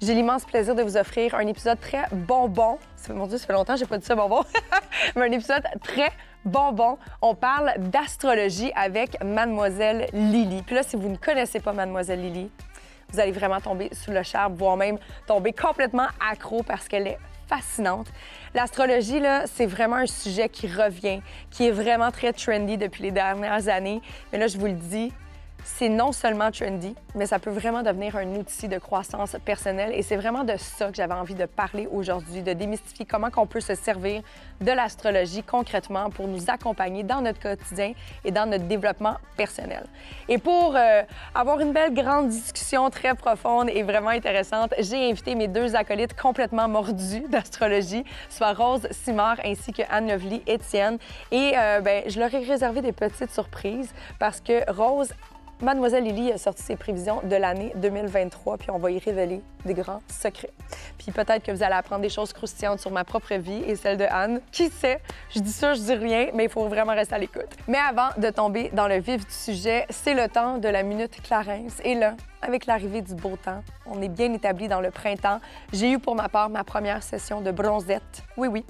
j'ai l'immense plaisir de vous offrir un épisode très bonbon. Mon Dieu, ça fait longtemps que j'ai pas dit ça bonbon. Mais un épisode très bonbon. On parle d'astrologie avec Mademoiselle Lily. Puis là, si vous ne connaissez pas Mademoiselle Lily, vous allez vraiment tomber sous le charme, voire même tomber complètement accro parce qu'elle est fascinante. L'astrologie, là, c'est vraiment un sujet qui revient, qui est vraiment très trendy depuis les dernières années. Mais là, je vous le dis, c'est non seulement trendy, mais ça peut vraiment devenir un outil de croissance personnelle. Et c'est vraiment de ça que j'avais envie de parler aujourd'hui, de démystifier comment on peut se servir de l'astrologie concrètement pour nous accompagner dans notre quotidien et dans notre développement personnel. Et pour euh, avoir une belle grande discussion très profonde et vraiment intéressante, j'ai invité mes deux acolytes complètement mordus d'astrologie, soit Rose Simard ainsi que Anne Lovely Étienne. Et euh, ben, je leur ai réservé des petites surprises parce que Rose Mademoiselle Lily a sorti ses prévisions de l'année 2023, puis on va y révéler des grands secrets. Puis peut-être que vous allez apprendre des choses croustillantes sur ma propre vie et celle de Anne. Qui sait? Je dis ça, je dis rien, mais il faut vraiment rester à l'écoute. Mais avant de tomber dans le vif du sujet, c'est le temps de la Minute Clarence. Et là, avec l'arrivée du beau temps, on est bien établi dans le printemps. J'ai eu pour ma part ma première session de bronzette. Oui, oui.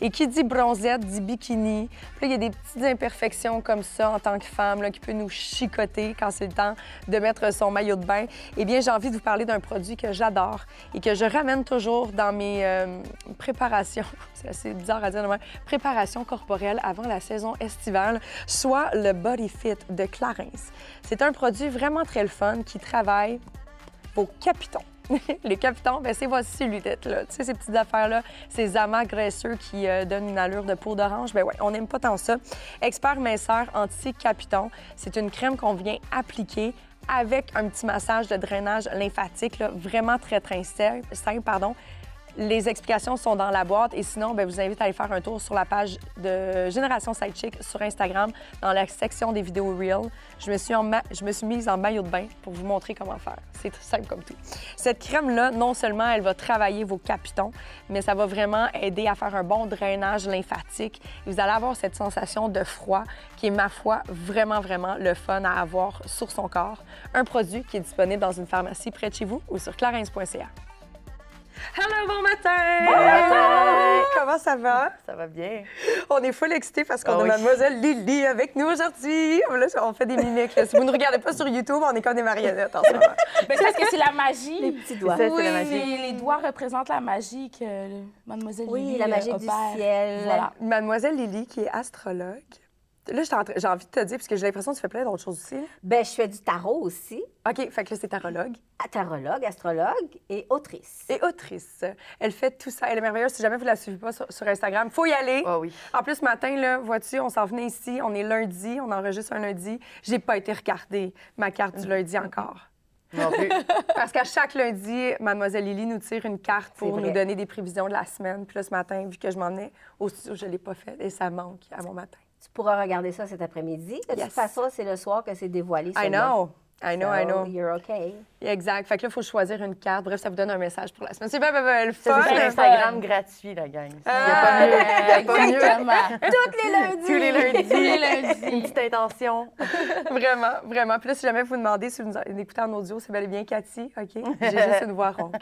Et qui dit bronzette dit bikini. Puis il y a des petites imperfections comme ça en tant que femme là, qui peut nous chicoter quand c'est le temps de mettre son maillot de bain. Eh bien, j'ai envie de vous parler d'un produit que j'adore et que je ramène toujours dans mes euh, préparations. C'est assez bizarre à dire, mais préparations corporelles avant la saison estivale, soit le Body Fit de Clarence. C'est un produit vraiment très le fun qui travaille vos capitons. Les capitons, ben c'est voici cellulite, là. Tu sais, ces petites affaires-là, ces amas graisseux qui euh, donnent une allure de peau d'orange, ben ouais, on n'aime pas tant ça. Expert minceur anti-capiton, c'est une crème qu'on vient appliquer avec un petit massage de drainage lymphatique, vraiment très, très simple, pardon. Les explications sont dans la boîte et sinon, je vous invite à aller faire un tour sur la page de Génération Sidechick sur Instagram dans la section des vidéos Reel. Je me suis, en mise en maillot de bain pour vous montrer comment faire. C'est simple comme tout. Cette crème-là, non seulement elle va travailler vos capitons, mais ça va vraiment aider à faire un bon drainage lymphatique. Et vous allez avoir cette sensation de froid qui est, ma foi, vraiment, vraiment le fun à avoir sur son corps. Un produit qui est disponible dans une pharmacie près de chez vous ou sur clarins.ca. Hello, bon matin! Bon matin! Comment ça va? Ça va bien. On est full excité parce qu'on Ah a oui. Mademoiselle Lily avec nous aujourd'hui. Là, on fait des mimiques. Si vous ne regardez pas sur YouTube, on est comme des marionnettes en ce moment. Parce que c'est la magie. Les petits doigts. Oui, Ça, c'est la magie. Les, les doigts représentent la magie que le- Mademoiselle Oui, Lily la euh, magie du ciel. Voilà. Mademoiselle Lily, qui est astrologue. Là, j'ai envie de te dire, parce que j'ai l'impression que tu fais plein d'autres choses aussi. Ben, je fais du tarot aussi. OK, fait que là, c'est tarologue. Tarologue, astrologue et autrice. Et autrice. Elle fait tout ça. Elle est merveilleuse. Si jamais vous la suivez pas sur, sur Instagram, faut y aller. Ah oui. En plus, ce matin, là, vois-tu, on s'en venait ici. On est lundi. On enregistre un lundi. J'ai pas été regarder ma carte du lundi encore. Non plus. Parce qu'à chaque lundi, Mademoiselle Lily nous tire une carte pour nous donner des prévisions de la semaine. Puis là, ce matin, vu que je m'en venais au studio, je ne l'ai pas fait et ça manque à mon matin. Tu pourras regarder ça cet après-midi. De Yes. toute façon, c'est le soir que c'est dévoilé. I know. I know, So, I know. You're okay. Exact. Fait que là, il faut choisir une carte. Bref, ça vous donne un message pour la semaine. C'est bien, bien, bien le fun. c'est Instagram fun. gratuit, la gang. Il n'y Ah, a a pas mieux. Exactement. Tous les lundis! Tous les lundis. Tous les lundis. Une petite intention. Vraiment, vraiment. Puis là, si jamais vous demandez si vous nous écoutez en audio, c'est bel et bien Cathy, OK? J'ai juste une voix ronque.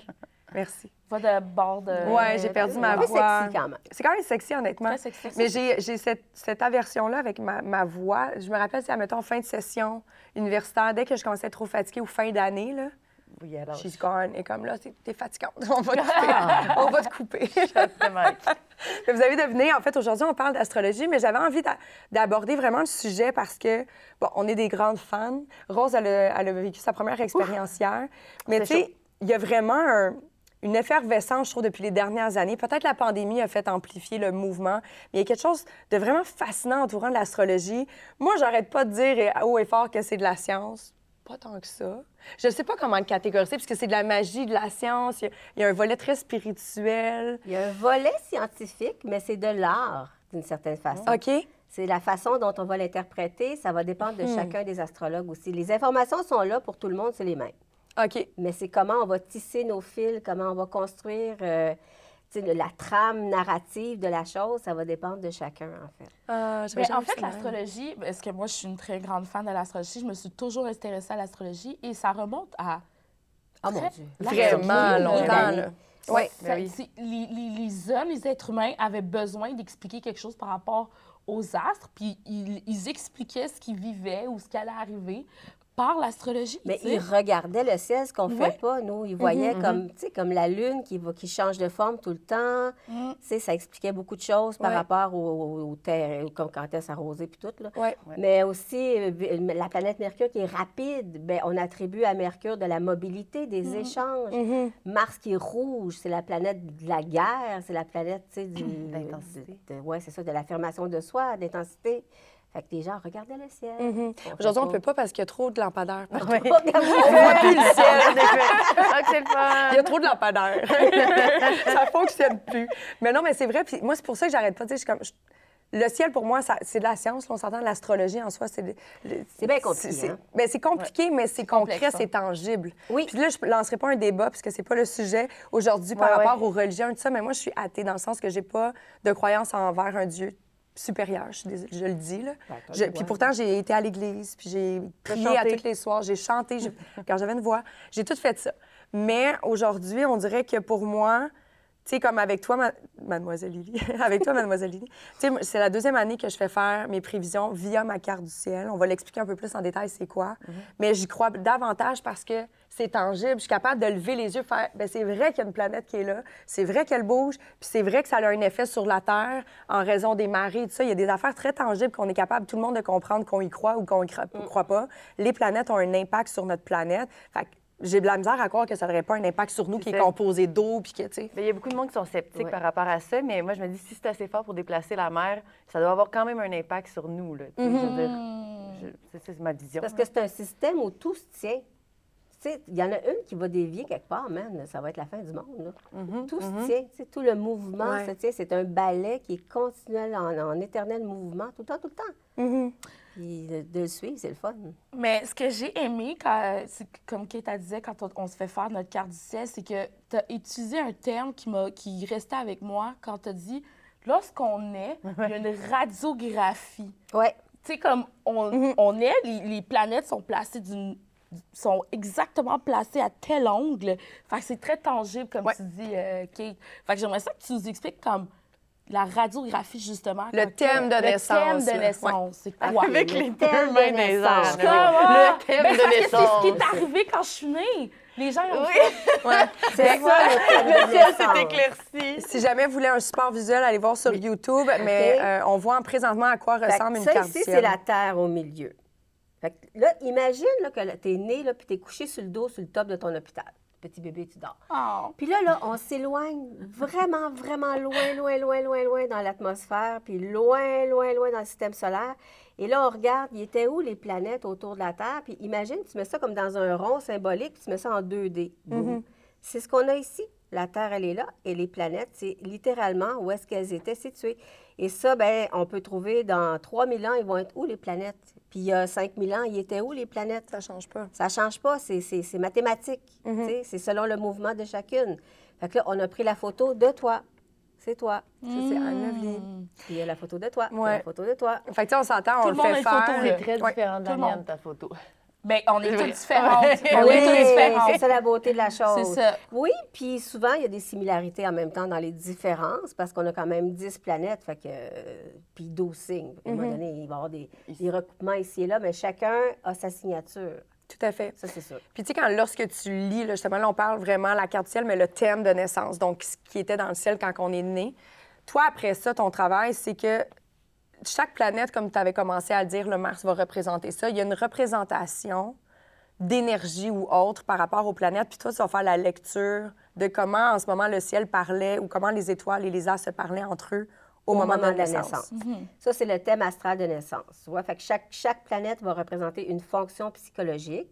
Merci. Va de bord de... Ouais, j'ai perdu ma voix. sexy quand même. C'est quand même sexy, honnêtement. Très sexy. Mais j'ai j'ai cette, cette aversion-là avec ma, ma voix. Je me rappelle, c'est, admettons, fin de session universitaire, dès que je commençais à être trop fatiguée ou fin d'année, là, Oui, alors. she's gone. Et comme là, t'es, t'es fatigante. On va te couper. On va te couper. Vraiment. Mais vous avez deviné, en fait, aujourd'hui, on parle d'astrologie, mais j'avais envie d'a- d'aborder vraiment le sujet parce que, bon, on est des grandes fans. Rose, elle a, elle a vécu sa première expérience hier. Mais tu C'est sais, il y a vraiment un- une effervescence, je trouve, depuis les dernières années. Peut-être la pandémie a fait amplifier le mouvement, mais il y a quelque chose de vraiment fascinant entourant de l'astrologie. Moi, j'arrête pas de dire haut et fort que c'est de la science. pas tant que ça. Je ne sais pas comment le catégoriser, parce que c'est de la magie, de la science. Il y a, il y a un volet très spirituel. Il y a un volet scientifique, mais c'est de l'art, d'une certaine façon. OK? C'est la façon dont on va l'interpréter. Ça va dépendre de chacun des astrologues aussi. Les informations sont là pour tout le monde, c'est les mêmes. OK. Mais c'est comment on va tisser nos fils, comment on va construire euh, la trame narrative de la chose. Ça va dépendre de chacun, en fait. Ah, j'avais Mais en fait, ça l'astrologie, parce que moi, je suis une très grande fan de l'astrologie, je me suis toujours intéressée à l'astrologie et ça remonte à Oh mon Très- Dieu. Vraiment longtemps, ça- ben oui. c'est- les, les- les hommes, les êtres humains avaient besoin d'expliquer quelque chose par rapport aux astres, puis ils, ils expliquaient ce qu'ils vivaient ou ce qui allait arriver par l'astrologie. Mais ils regardaient le ciel, ce qu'on ne Ouais. fait pas, nous. Ils voyaient comme, tu sais, comme la lune qui, va, qui change de forme tout le temps. Mm. Tu sais, ça expliquait beaucoup de choses par Ouais. rapport au, au, au terre, comme quand elle s'arrosait puis tout. Là. Ouais. Mais aussi, la planète Mercure qui est rapide, ben, on attribue à Mercure de la mobilité, des Mm-hmm. échanges. Mhm. Mars qui est rouge, c'est la planète de la guerre, c'est la planète, tu sais, du... D'intensité. Oui, c'est ça, de l'affirmation de soi, d'intensité. Fait que les gens regardaient le ciel. Mhm. fait Aujourd'hui, on ne peut pas parce qu'il y a trop de lampadaires. partout. Oui. On voit plus le ciel. Que c'est le Il y a fun! trop de lampadaires. ça fonctionne plus. Mais non, mais c'est vrai. Puis moi, c'est pour ça que j'arrête pas. Tu sais, je suis comme. Le ciel, pour moi, c'est de la science. là, on s'entend, l'astrologie en soi, c'est... de- bien compliqué, c'est- hein? ben, c'est compliqué, mais c'est concret, c'est tangible. Oui. Puis là, je ne lancerai pas un débat, puisque c'est pas le sujet aujourd'hui par ouais. rapport aux religions et tout ça, mais moi, je suis athée dans le sens que j'ai pas de croyance envers un Dieu supérieur, je, je le dis. Là. Ben, Je- puis pourtant, j'ai été à l'église, puis j'ai prié à tous les soirs, j'ai chanté j'ai- quand j'avais une voix. J'ai tout fait ça. Mais aujourd'hui, on dirait que pour moi, tu sais, comme avec toi, ma- mademoiselle Lily, avec toi, mademoiselle Lily, tu sais, moi, c'est la deuxième année que je fais faire mes prévisions via ma carte du ciel. On va l'expliquer un peu plus en détail, c'est quoi. Mais j'y crois davantage parce que c'est tangible. Je suis capable de lever les yeux, faire, ben c'est vrai qu'il y a une planète qui est là, c'est vrai qu'elle bouge, puis c'est vrai que ça a un effet sur la Terre en raison des marées, tout ça. Il y a des affaires très tangibles qu'on est capable, tout le monde, de comprendre qu'on y croit ou qu'on y croit pas. Les planètes ont un impact sur notre planète. Fait que j'ai de la misère à croire que ça n'aurait pas un impact sur nous qui est ça. composé d'eau, puis que, tu sais. Il y a beaucoup de monde qui sont sceptiques Ouais. par rapport à ça, mais moi, je me dis, si c'est assez fort pour déplacer la mer, ça doit avoir quand même un impact sur nous. Là, tu sais, je veux dire, je- c'est- c'est ma vision. Parce que c'est un système où tout se tient. Il y en a une qui va dévier quelque part, man, ça va être la fin du monde. Là. Mhm, Tout se tient, tout le mouvement Ouais. se tient. C'est un ballet qui est continuel, en, en éternel mouvement, tout le temps, tout le temps. Mhm. Puis de, de le suivre, c'est le fun. Mais ce que j'ai aimé, quand, comme Kate a disait, quand on, on se fait faire notre carte du ciel, c'est que tu as utilisé un terme qui, m'a, qui restait avec moi quand tu as dit lorsqu'on est, il y a une radiographie. Ouais. Tu sais, comme on, on est, les, les planètes sont placées d'une sont exactement placées à tel angle. Fait que c'est très tangible, comme Ouais. tu dis, euh, Kate. Fait que j'aimerais ça que tu nous expliques comme la radiographie, justement. Le thème de le naissance, thème de naissance, c'est quoi? Avec les deux de mains naissance. Comment? Le thème de que C'est ce qui est naissance. arrivé quand je suis née. Les gens ont fait... Ouais. C'est ça, le thème de Le ciel naissance. s'est éclairci. Si jamais vous voulez un support visuel, allez voir sur YouTube. Mais euh, on voit présentement à quoi ressemble une ça carte ici, du c'est la Terre au milieu. Fait que là, imagine là, que tu es né, là, puis tu es couché sur le dos, sur le top de ton hôpital. Petit bébé, tu dors. Oh. Puis là, là, on s'éloigne vraiment, vraiment loin, loin, loin, loin, loin dans l'atmosphère, puis loin, loin, loin dans le système solaire. Et là, on regarde, il était où les planètes autour de la Terre? Puis imagine, tu mets ça comme dans un rond symbolique, puis tu mets ça en 2D. Boum. C'est ce qu'on a ici. La Terre, elle est là, et les planètes, c'est littéralement où est-ce qu'elles étaient situées. Et ça, ben, on peut trouver dans 3000 ans, ils vont être où les planètes? Puis il y a 5000 ans, ils étaient où les planètes? Ça change pas. Ça change pas, c'est, c'est, c'est mathématique. sais, C'est selon le mouvement de chacune. Fait que là, on a pris la photo de toi. C'est toi. Ça, c'est Anne Lovely. Puis il y a la photo de toi. puis Ouais. La photo de toi. Fait que, tu sais, on s'entend, on Tout le le monde a fait une photo, très Ouais. différent de la mienne, ta photo. Ben, on est C'est toutes différentes. On Oui, est toutes différentes. c'est ça la beauté de la chose. C'est ça. Oui, puis souvent, il y a des similarités en même temps dans les différences parce qu'on a quand même 10 planètes, fait que, puis 12 signes. À un moment donné, il va y avoir des, des recoupements ici et là, mais chacun a sa signature. Tout à fait. Ça, c'est sûr. Puis, tu sais, quand lorsque tu lis, là, justement, là, on parle vraiment la carte du ciel, mais le thème de naissance, donc ce qui était dans le ciel quand on est né. Toi, après ça, ton travail, c'est que chaque planète, comme tu avais commencé à le dire, le Mars va représenter ça. Il y a une représentation d'énergie ou autre par rapport aux planètes. Puis toi, tu vas faire la lecture de comment, en ce moment, le ciel parlait ou comment les étoiles et les astres se parlaient entre eux au, moment, de la naissance. Ça, c'est le thème astral de naissance. Tu vois? Fait que chaque, chaque planète va représenter une fonction psychologique.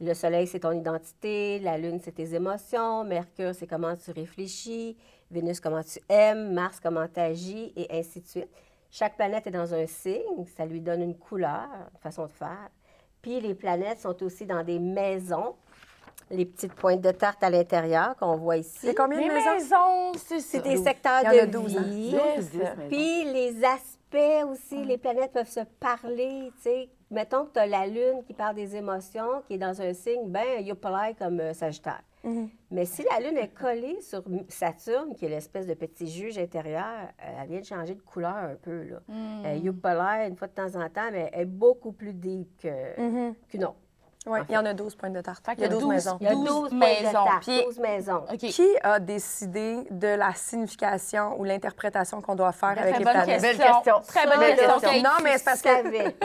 Le soleil, c'est ton identité. La lune, c'est tes émotions. Mercure, c'est comment tu réfléchis. Vénus, comment tu aimes. Mars, comment tu agis, et ainsi de suite. Chaque planète est dans un signe. Ça lui donne une couleur, une façon de faire. Puis les planètes sont aussi dans des maisons. Les petites pointes de tarte à l'intérieur qu'on voit ici. C'est combien Les de maisons? maisons, c'est des secteurs Il y en a de 12, hein? vie. Puis les aspects aussi, les planètes peuvent se parler, tu sais. Mettons que tu as la Lune qui parle des émotions, qui est dans un signe, ben you're comme euh, Sagittaire. Mhm. Mais si la Lune est collée sur Saturne, qui est l'espèce de petit juge intérieur, euh, elle vient de changer de couleur un peu, là. Hmm. Euh, you're une fois de temps en temps, mais elle est beaucoup plus deep que- Mhm. qu'une autre. Oui, il y en a 12 points de tarte. Il y a 12 maisons. Il y a 12 12, points de maisons. tarte, Puis- 12 maisons. Qui a décidé de la signification ou l'interprétation qu'on doit faire avec les planètes? Belle question. Très bonne question. Non, mais c'est parce que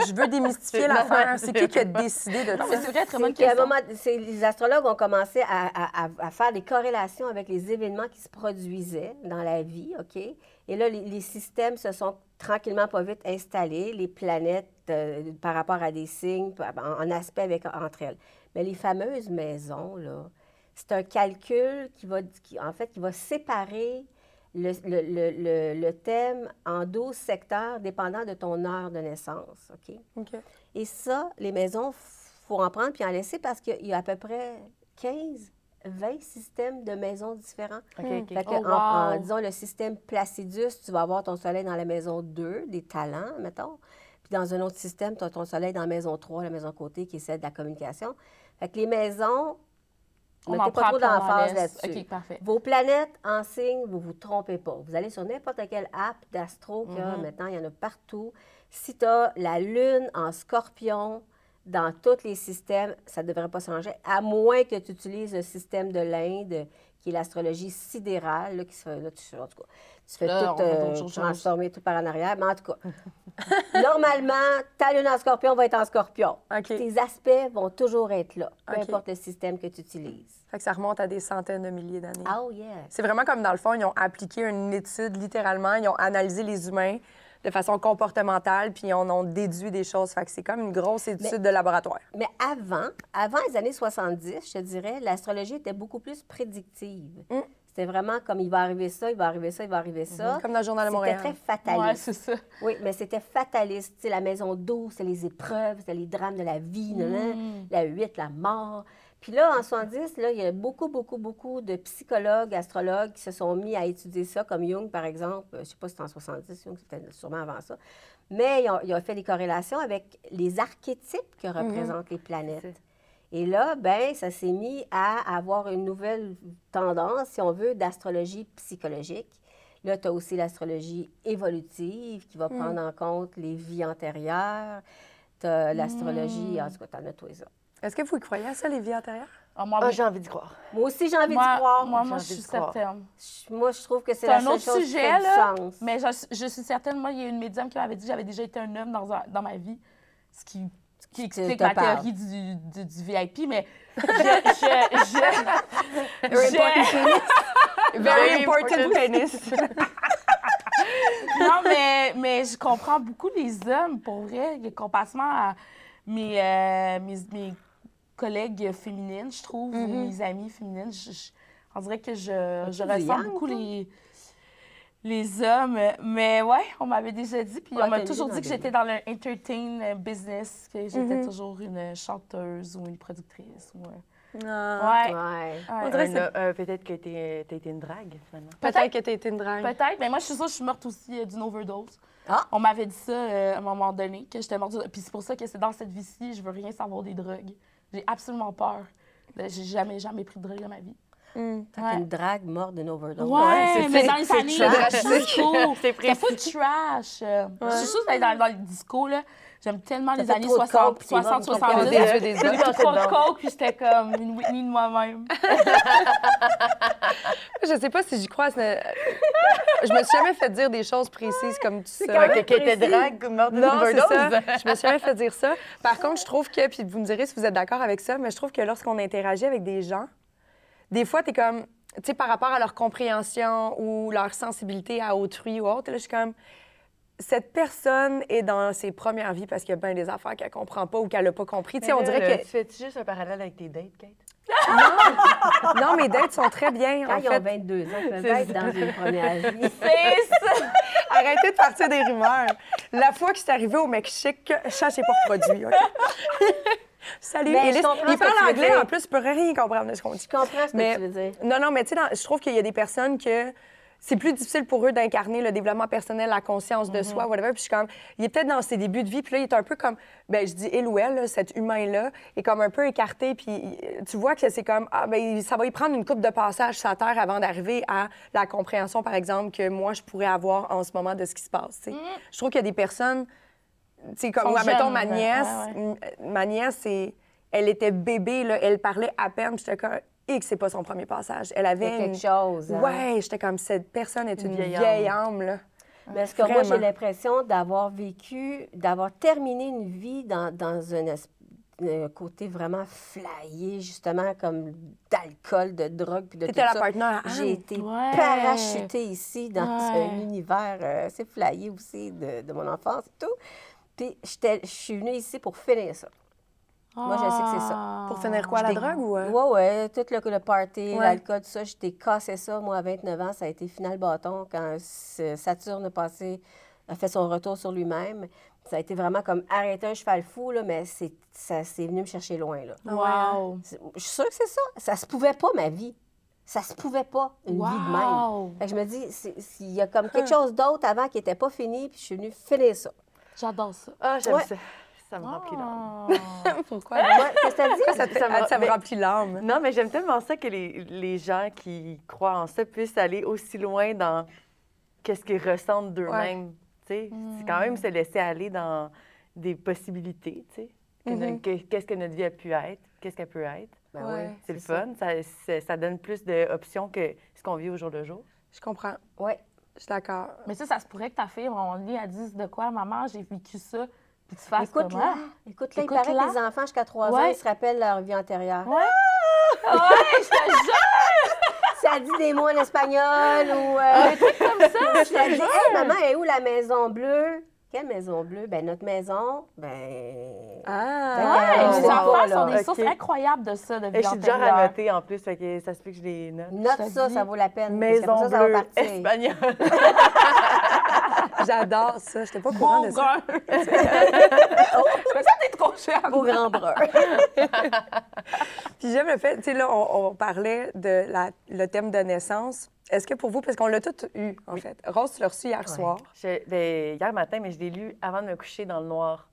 je veux démystifier l'affaire. C'est qui qui a décidé de ça? c'est vrai, très bonne un question. moment, les astrologues ont commencé à, à- à- à faire des corrélations avec les événements qui se produisaient dans la vie, OK? Et là, les, les systèmes se sont tranquillement, pas vite installés, les planètes euh, par rapport à des signes, en, en aspect avec, entre elles. Mais les fameuses maisons, là, c'est un calcul qui va, qui, en fait, qui va séparer le, le- le- le- le thème en 12 secteurs dépendant de ton heure de naissance, OK? Et ça, les maisons, faut en prendre puis en laisser parce qu'il y a à peu près 15, 20 systèmes de maisons différents. OK, OK. Fait que Oh, en, en- disons, le système Placidus, tu vas avoir ton soleil dans la maison 2, des talents, mettons. Puis dans un autre système, tu as ton soleil dans la maison 3, la maison côté, qui est celle de la communication. Fait que les maisons, On mettez pas trop d'emphase là-dessus. OK, parfait. Vos planètes en signe, vous vous trompez pas. Vous allez sur n'importe quelle app d'astro y a Mhm. maintenant, il y en a partout. Si tu as la Lune en scorpion dans tous les systèmes, ça ne devrait pas changer, à moins que tu utilises le système de l'Inde, qui est l'astrologie sidérale, là, qui se fait, là, tu, en tout cas, tu fais Là, tout euh, transformer tout par en arrière. Mais en tout cas, normalement, ta Lune en scorpion va être en scorpion. OK. Tes aspects vont toujours être là, peu importe le système que tu utilises. Fait que ça remonte à des centaines de milliers d'années. Oh yeah! C'est vraiment comme dans le fond, ils ont appliqué une étude littéralement, ils ont analysé les humains de façon comportementale, puis ils en déduit des choses. Fait que c'est comme une grosse étude de laboratoire. Mais avant, avant les années 70, je te dirais, l'astrologie était beaucoup plus prédictive. Mm. C'était vraiment comme il va arriver ça, il va arriver ça, il va arriver ça. Comme dans le Journal de C'était Montréal. très Ouais, fataliste. c'est ça. oui, mais c'était fataliste. Tu sais, la maison 12, c'est les épreuves, c'est les drames de la vie. Mm. la 8, la mort. Puis là, en 70, là, il y a beaucoup, beaucoup, beaucoup de psychologues, astrologues qui se sont mis à étudier ça, comme Jung, par exemple. Je ne sais pas si c'était en 70, Jung, c'était sûrement avant ça. Mais ils ont, ils ont fait des corrélations avec les archétypes que représentent les planètes. Et là, ben, ça s'est mis à avoir une nouvelle tendance, si on veut, d'astrologie psychologique. Là, tu as aussi l'astrologie évolutive qui va prendre en compte les vies antérieures. Tu as l'astrologie, en tout cas, tu en as tout ça. Est-ce que vous y croyez à ça, les vies antérieures? Ah, moi, Ah, oui. j'ai envie d'y croire. Moi aussi, j'ai envie moi, d'y croire. moi, J'ai moi, envie je suis croire. certaine. Je- Moi, je trouve que c'est C'est la un seule autre chose qui sujet, fait du là. sens. Mais je, je suis certaine, moi, il y a une médium qui m'avait dit que j'avais déjà été un homme dans, un- dans ma vie, ce qui, qui explique te ma parle. théorie du, du, du VIP, mais je... je, je, Very je- Very important penis. non, mais, mais je comprends beaucoup les hommes, pour vrai, comparativement à mes, euh, mes, mes collègues féminines, je trouve, ou mes amies féminines. Je, je- on dirait que je, je ressens beaucoup les, les hommes. Mais ouais, on m'avait déjà dit, puis Ouais, on m'a t'as toujours dit que j'étais dans le entertain business, que j'étais toujours une chanteuse ou une productrice. Ou, euh, Ah. ouais. Ouais. On dirait euh, Peut-être que tu as été une drague, finalement. Peut-être que t'as été une drague. Peut-être, mais moi, je suis sûre que je suis morte aussi euh, d'une overdose. Ah! On m'avait dit ça euh, à un moment donné, que j'étais morte. d'une- Puis c'est pour ça que c'est dans cette vie-ci, je veux rien savoir des drogues. J'ai absolument peur. Euh, J'ai jamais, jamais pris de drogue dans ma vie. Hmm. Fait Ouais. qu'une drague morte d'une overdose. Ouais, c'est- mais c'est- dans les années trash. disco, C'est précis. full trash. euh, Je suis sûre que dans, dans les discos, là, j'aime tellement les années trop de 60, coke, puis t'es morte 60 d'une 70. overdose. J'ai Des bu hommes. trop de coke, puis j'étais comme une Whitney de moi-même. Je sais pas si j'y crois. Je me suis jamais fait dire des choses précises comme ça. Quand que- qu'elle était drague, morte d'une Non, c'est ça. overdose. Je me suis jamais fait dire ça. Par contre, je trouve que, puis vous me direz si vous êtes d'accord avec ça, mais je trouve que lorsqu'on interagit avec des gens, des fois, tu es comme, tu sais, par rapport à leur compréhension ou leur sensibilité à autrui ou autre, là, je suis comme, cette personne est dans ses premières vies parce qu'il y a bien des affaires qu'elle comprend pas ou qu'elle n'a pas compris. Tu sais, Mais on là, dirait là, que. Tu fais-tu juste un parallèle avec tes dates, Kate? Non, mes dates sont très bien, Quand en ils ont fait. 22 ans, ils peuvent C'est être ça. dans une première vie. C'est ça! Arrêtez de partir des rumeurs. La fois que je suis arrivée au Mexique, chat, c'est pas reproduit. OK? Salut. Élise. il que parle anglais, en plus, je peux rien comprendre de ce qu'on dit. Je comprends ce que Mais- tu veux dire. Non, non, mais tu sais, je trouve qu'il y a des personnes que c'est plus difficile pour eux d'incarner le développement personnel, la conscience de soi, whatever. Puis je suis comme, il est peut-être dans ses débuts de vie, puis là, il est un peu comme, ben je dis il ou elle, là, cet humain-là, est comme un peu écarté, puis tu vois que c'est comme, ah, ben ça va y prendre une coupe de passage sur la terre avant d'arriver à la compréhension, par exemple, que moi, je pourrais avoir en ce moment de ce qui se passe. sais. Je trouve qu'il y a des personnes, sais, comme, ouais, mettons, ma nièce, ouais, ma nièce, c'est- elle était bébé, là, elle parlait à peine, j'étais comme, et que c'est pas son premier passage. Elle avait a quelque une- chose. hein. Ouais, j'étais comme cette personne est une, vieille vieille, âme. âme. là. Parce que moi, j'ai l'impression d'avoir vécu, d'avoir terminé une vie dans, dans un, es- un côté vraiment flyé, justement, comme d'alcool, de drogue, puis de tout T'étais la ça? partenaire à Anne. J'ai été Ouais. parachutée ici dans Ouais. un univers euh, assez flyé aussi de, de mon enfance et tout. Puis je suis venue ici pour finir ça. Moi, je sais que c'est ça. Pour finir quoi, la drogue ou... euh? Ouais, ouais, tout le, le party, Ouais. l'alcool, tout ça, j'étais cassé ça. Moi, à 29 ans, ça a été final bâton quand Saturne a passé, a fait son retour sur lui-même. Ça a été vraiment comme arrêter un cheval fou, là, mais c'est, ça c'est venu me chercher loin. Là. Wow! Je suis sûre que c'est ça. Ça se pouvait pas, ma vie. Ça se pouvait pas, une vie de même. Wow! Fait que je me dis, c'est- c'est- il y a comme quelque chose d'autre avant qui n'était pas fini, puis je suis venue finir ça. J'adore ça. Ah, j'aime Ouais. ça. Ça me remplit l'âme. Ah. Pourquoi? Ouais, que t'as dit? ça, Ça me- ça remplit l'âme. Non, mais j'aime tellement ça que les, les gens qui croient en ça puissent aller aussi loin dans qu'est-ce qu'ils ressentent d'eux-mêmes. tu sais. C'est quand même se laisser aller dans des possibilités. Mhm. que- Qu'est-ce que notre vie a pu être, qu'est-ce qu'elle peut être. Ben Ouais. C'est le ça. fun. Ça, ça donne plus d'options que ce qu'on vit au jour le jour. Je comprends. Ouais. Je suis d'accord. Mais ça, ça se pourrait que ta fille, on lit, elle dise de quoi, maman, j'ai vécu ça, puis tu fasses Écoute-la. comment? Écoute-la. Il paraît Écoute-la. que les enfants jusqu'à 3 ans, ils se rappellent leur vie antérieure. Ouais! ouais, je te jure! Ça dit des mots en espagnol ou. Euh, Comme ça, je te dit, jure! Hey, maman, est où la maison bleue? Quelle maison bleue? Ben, notre maison, ben. Ah! Ouais, on les sait enfants pas, sont là. des sources OK. incroyables de ça, de vie Et je suis genre à noter en plus, fait que ça se peut que je les note. Note ça, ça vaut la peine. Maison qu'après ça, ça va bleue, espagnole. J'adore ça. J'étais pas au courant Bon de ça. brun! Mais ça, t'es trop jeune! Au grand brun. Puis j'aime le fait, tu sais, là, on, on parlait de la- le thème de naissance. Est-ce que pour vous, parce qu'on l'a tout eu, en fait. Rose, tu l'as reçu hier soir. Je- ben, hier matin, mais je l'ai lu avant de me coucher dans le noir.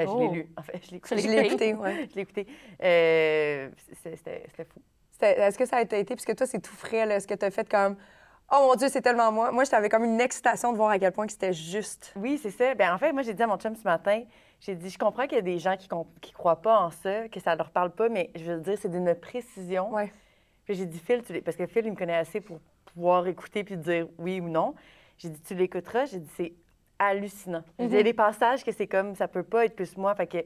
Euh, Je l'ai Oh. lu, en fait. Je l'ai écouté. Je l'ai écouté, ouais. Je l'ai écouté. Euh, C'était fou. Est-ce que ça a été, puisque toi, c'est tout frais, là, est-ce que tu as fait comme, oh mon Dieu, c'est tellement moi. Moi, j'avais comme une excitation de voir à quel point que c'était juste. Oui, c'est ça. Ben, en fait, moi, j'ai dit à mon chum ce matin, j'ai dit, je comprends qu'il y a des gens qui ne croient pas en ça, que ça leur parle pas, mais je veux dire, c'est d'une précision. Ouais. Puis j'ai dit, Phil, tu parce que Phil, il me connaît assez pour pouvoir écouter puis dire oui ou non. J'ai dit, tu l'écouteras? J'ai dit, c'est hallucinant. J'ai dit, Il y a des passages que c'est comme, ça peut pas être plus moi. Fait que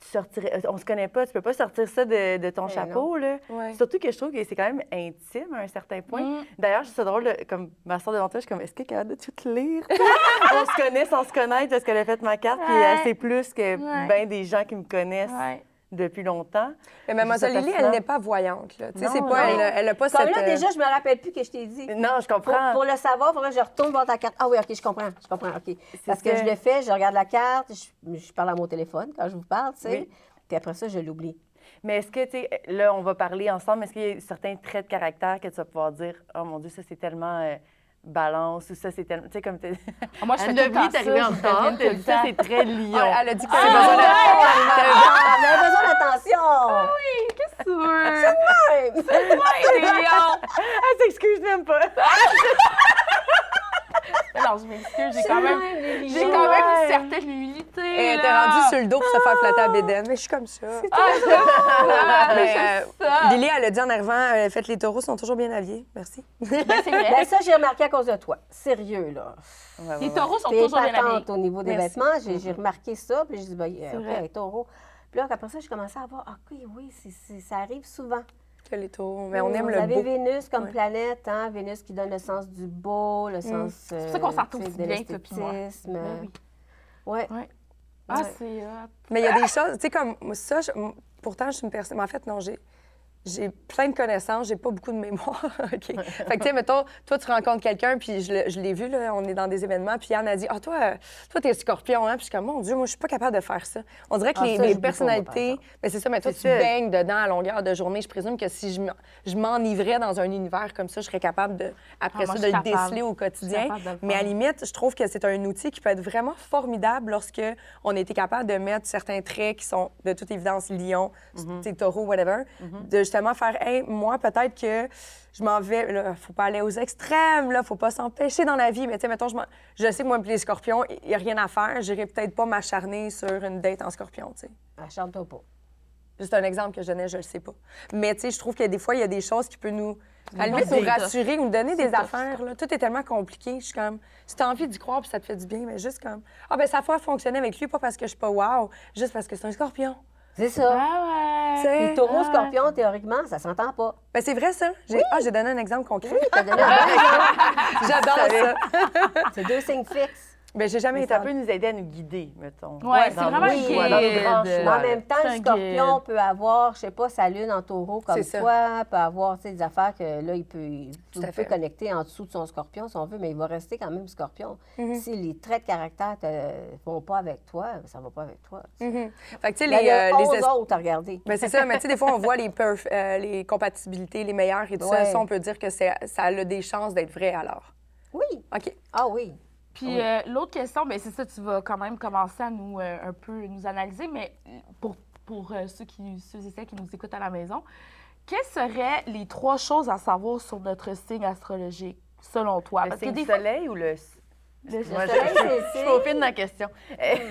tu sortirais, on se connaît pas, tu peux pas sortir ça de, de ton Ben chapeau, là. Ouais. Surtout que je trouve que c'est quand même intime à un certain point. Mm. D'ailleurs, je trouve ça drôle, de- comme ma soeur devant toi, je suis comme, est-ce qu'elle est capable de tout lire? on se connaît sans se connaître parce qu'elle a fait ma carte, puis elle sait plus que Ouais. bien des gens qui me connaissent Ouais. Depuis longtemps. Mais Mademoiselle Lily, elle n'est pas voyante, là. Non, c'est pas, non. elle, elle a pas Comme cette... là, euh, déjà, je me rappelle plus que je t'ai dit. Non, je comprends. pour le savoir, il faudrait que je retourne voir ta carte. Ah oui, OK, je comprends. Je comprends, OK. Parce que je le fais, je regarde la carte, je, je parle à mon téléphone quand je vous parle, tu sais. Oui. Puis après ça, je l'oublie. Mais est-ce que, tu sais, là, on va parler ensemble, est-ce qu'il y a certains traits de caractère que tu vas pouvoir dire, oh mon Dieu, ça, c'est tellement euh, balance, ou ça, c'est tellement. Tu sais, comme tu Ah, moi, je fais Anne tout arrivée ça, en retard, tout ça, c'est très lion. Ah, elle a dit que c'est ouais! besoin de... Ah, on avait besoin d'attention! Qu'est-ce que tu veux? Ouais. Ouais, des lions! Elle s'excuse même pas. Je m'excuse, j'ai quand même, j'ai quand même une certaine humilité. Elle était rendue sur le dos pour se faire flatter à Bédène. Mais je suis comme ça. Ah, j'aime euh, ça. Lily, elle a dit en arrivant, euh, faites les taureaux sont toujours bien habillés. Merci. Ben, c'est vrai. Ben, ça, j'ai remarqué à cause de toi. Sérieux, là. Les taureaux sont toujours bien habillés. au niveau des Merci. vêtements. J'ai j'ai remarqué ça, puis j'ai dit, ben, euh, OK, vrai. un taureau. Puis là, après ça, j'ai commencé à voir, OK, oui, c'est- c'est- ça arrive souvent. Les taureaux. Mais on aime Vous le avez beau. Vénus comme Ouais. planète, hein? Vénus qui donne le sens du beau, le sens. C'est pour ça qu'on s'en retrouve euh, sais, de bien, toi puis moi. l'esthétisme. Ben oui. Ouais. Ah, Ouais. c'est. Mais il y a des choses, tu sais, comme ça, je- pourtant, je suis une personne. mais En fait, non, j'ai. J'ai plein de connaissances, j'ai pas beaucoup de mémoire. OK. Fait que, tu sais, mettons, toi, tu rencontres quelqu'un, puis je, l'ai vu, là, on est dans des événements, puis Yann a dit Ah, toi, euh, toi, t'es scorpion, hein? Puis je suis comme, mon Dieu, moi, je suis pas capable de faire ça. On dirait que Ah, les, ça, personnalités. Mais c'est ça, mais toi, tu baignes dedans à longueur de journée. Je présume que si je m'en- je m'enivrais dans un univers comme ça, je serais capable de, après Ah, moi, ça, de le déceler au quotidien. Mais à faire. limite, je trouve que c'est un outil qui peut être vraiment formidable lorsque on a été capable de mettre certains traits qui sont de toute évidence lion, tu sais, taureau, whatever, de justement faire, hey, moi, peut-être que je m'en vais, là, faut pas aller aux extrêmes, là, faut pas s'empêcher dans la vie, mais tu sais, mettons, je, je sais que moi, les scorpions, il y a rien à faire, j'irai peut-être pas m'acharner sur une date en scorpion, tu sais. Acharne-toi pas. C'est un exemple que je donnais, je le sais pas. Mais tu sais, je trouve que des fois, il y a des choses qui peuvent nous, à limite, nous rassurer ou nous donner des affaires. Là. Tout est tellement compliqué. Je suis comme, si tu as envie d'y croire puis ça te fait du bien, mais juste comme, ah ben ça va fonctionner avec lui, pas parce que je suis pas wow, juste parce que c'est un scorpion. C'est ça. Ah ouais. Les taureaux, Ah. scorpions, théoriquement, ça s'entend pas. Ben c'est vrai ça. J'ai, Ah, j'ai donné un exemple concret. T'as donné un exemple. J'adore ça. C'est deux signes fixes. Ben j'ai jamais Mais été ça en- peut nous aider à nous guider, mettons. Ouais, c'est Dans vraiment nos un choix, dans nos guide. grands Mais Mais choix, en là. même temps, C'est le un scorpion guide. peut avoir, je sais pas, sa lune en taureau comme C'est ça. toi, peut avoir tu sais, des affaires que là, il peut, il Tout à peut fait. connecter en dessous de son scorpion si on veut, mais il va rester quand même scorpion. Mhm. Si les traits de caractère ne vont pas avec toi, ça va pas avec toi. Mhm. Fait que tu sais, Il y les, a euh, les 11 es- autres à regarder. Ben c'est ça, mais tu sais, des fois, on voit les, perf- euh, les compatibilités, les meilleures et tout ça. Ouais. Ça, on peut dire que c'est- ça a des chances d'être vrai alors. Oui. OK. Ah oui. Puis euh, l'autre question, ben c'est ça, tu vas quand même commencer à nous euh, un peu nous analyser, mais pour, pour euh, ceux, qui, ceux et celles qui nous écoutent à la maison, quelles seraient les trois choses à savoir sur notre signe astrologique, selon toi? Le Parce que signe des fois, soleil ou le... le Moi, je, soleil, c'est le je, je signe. peaufine ma question. tes!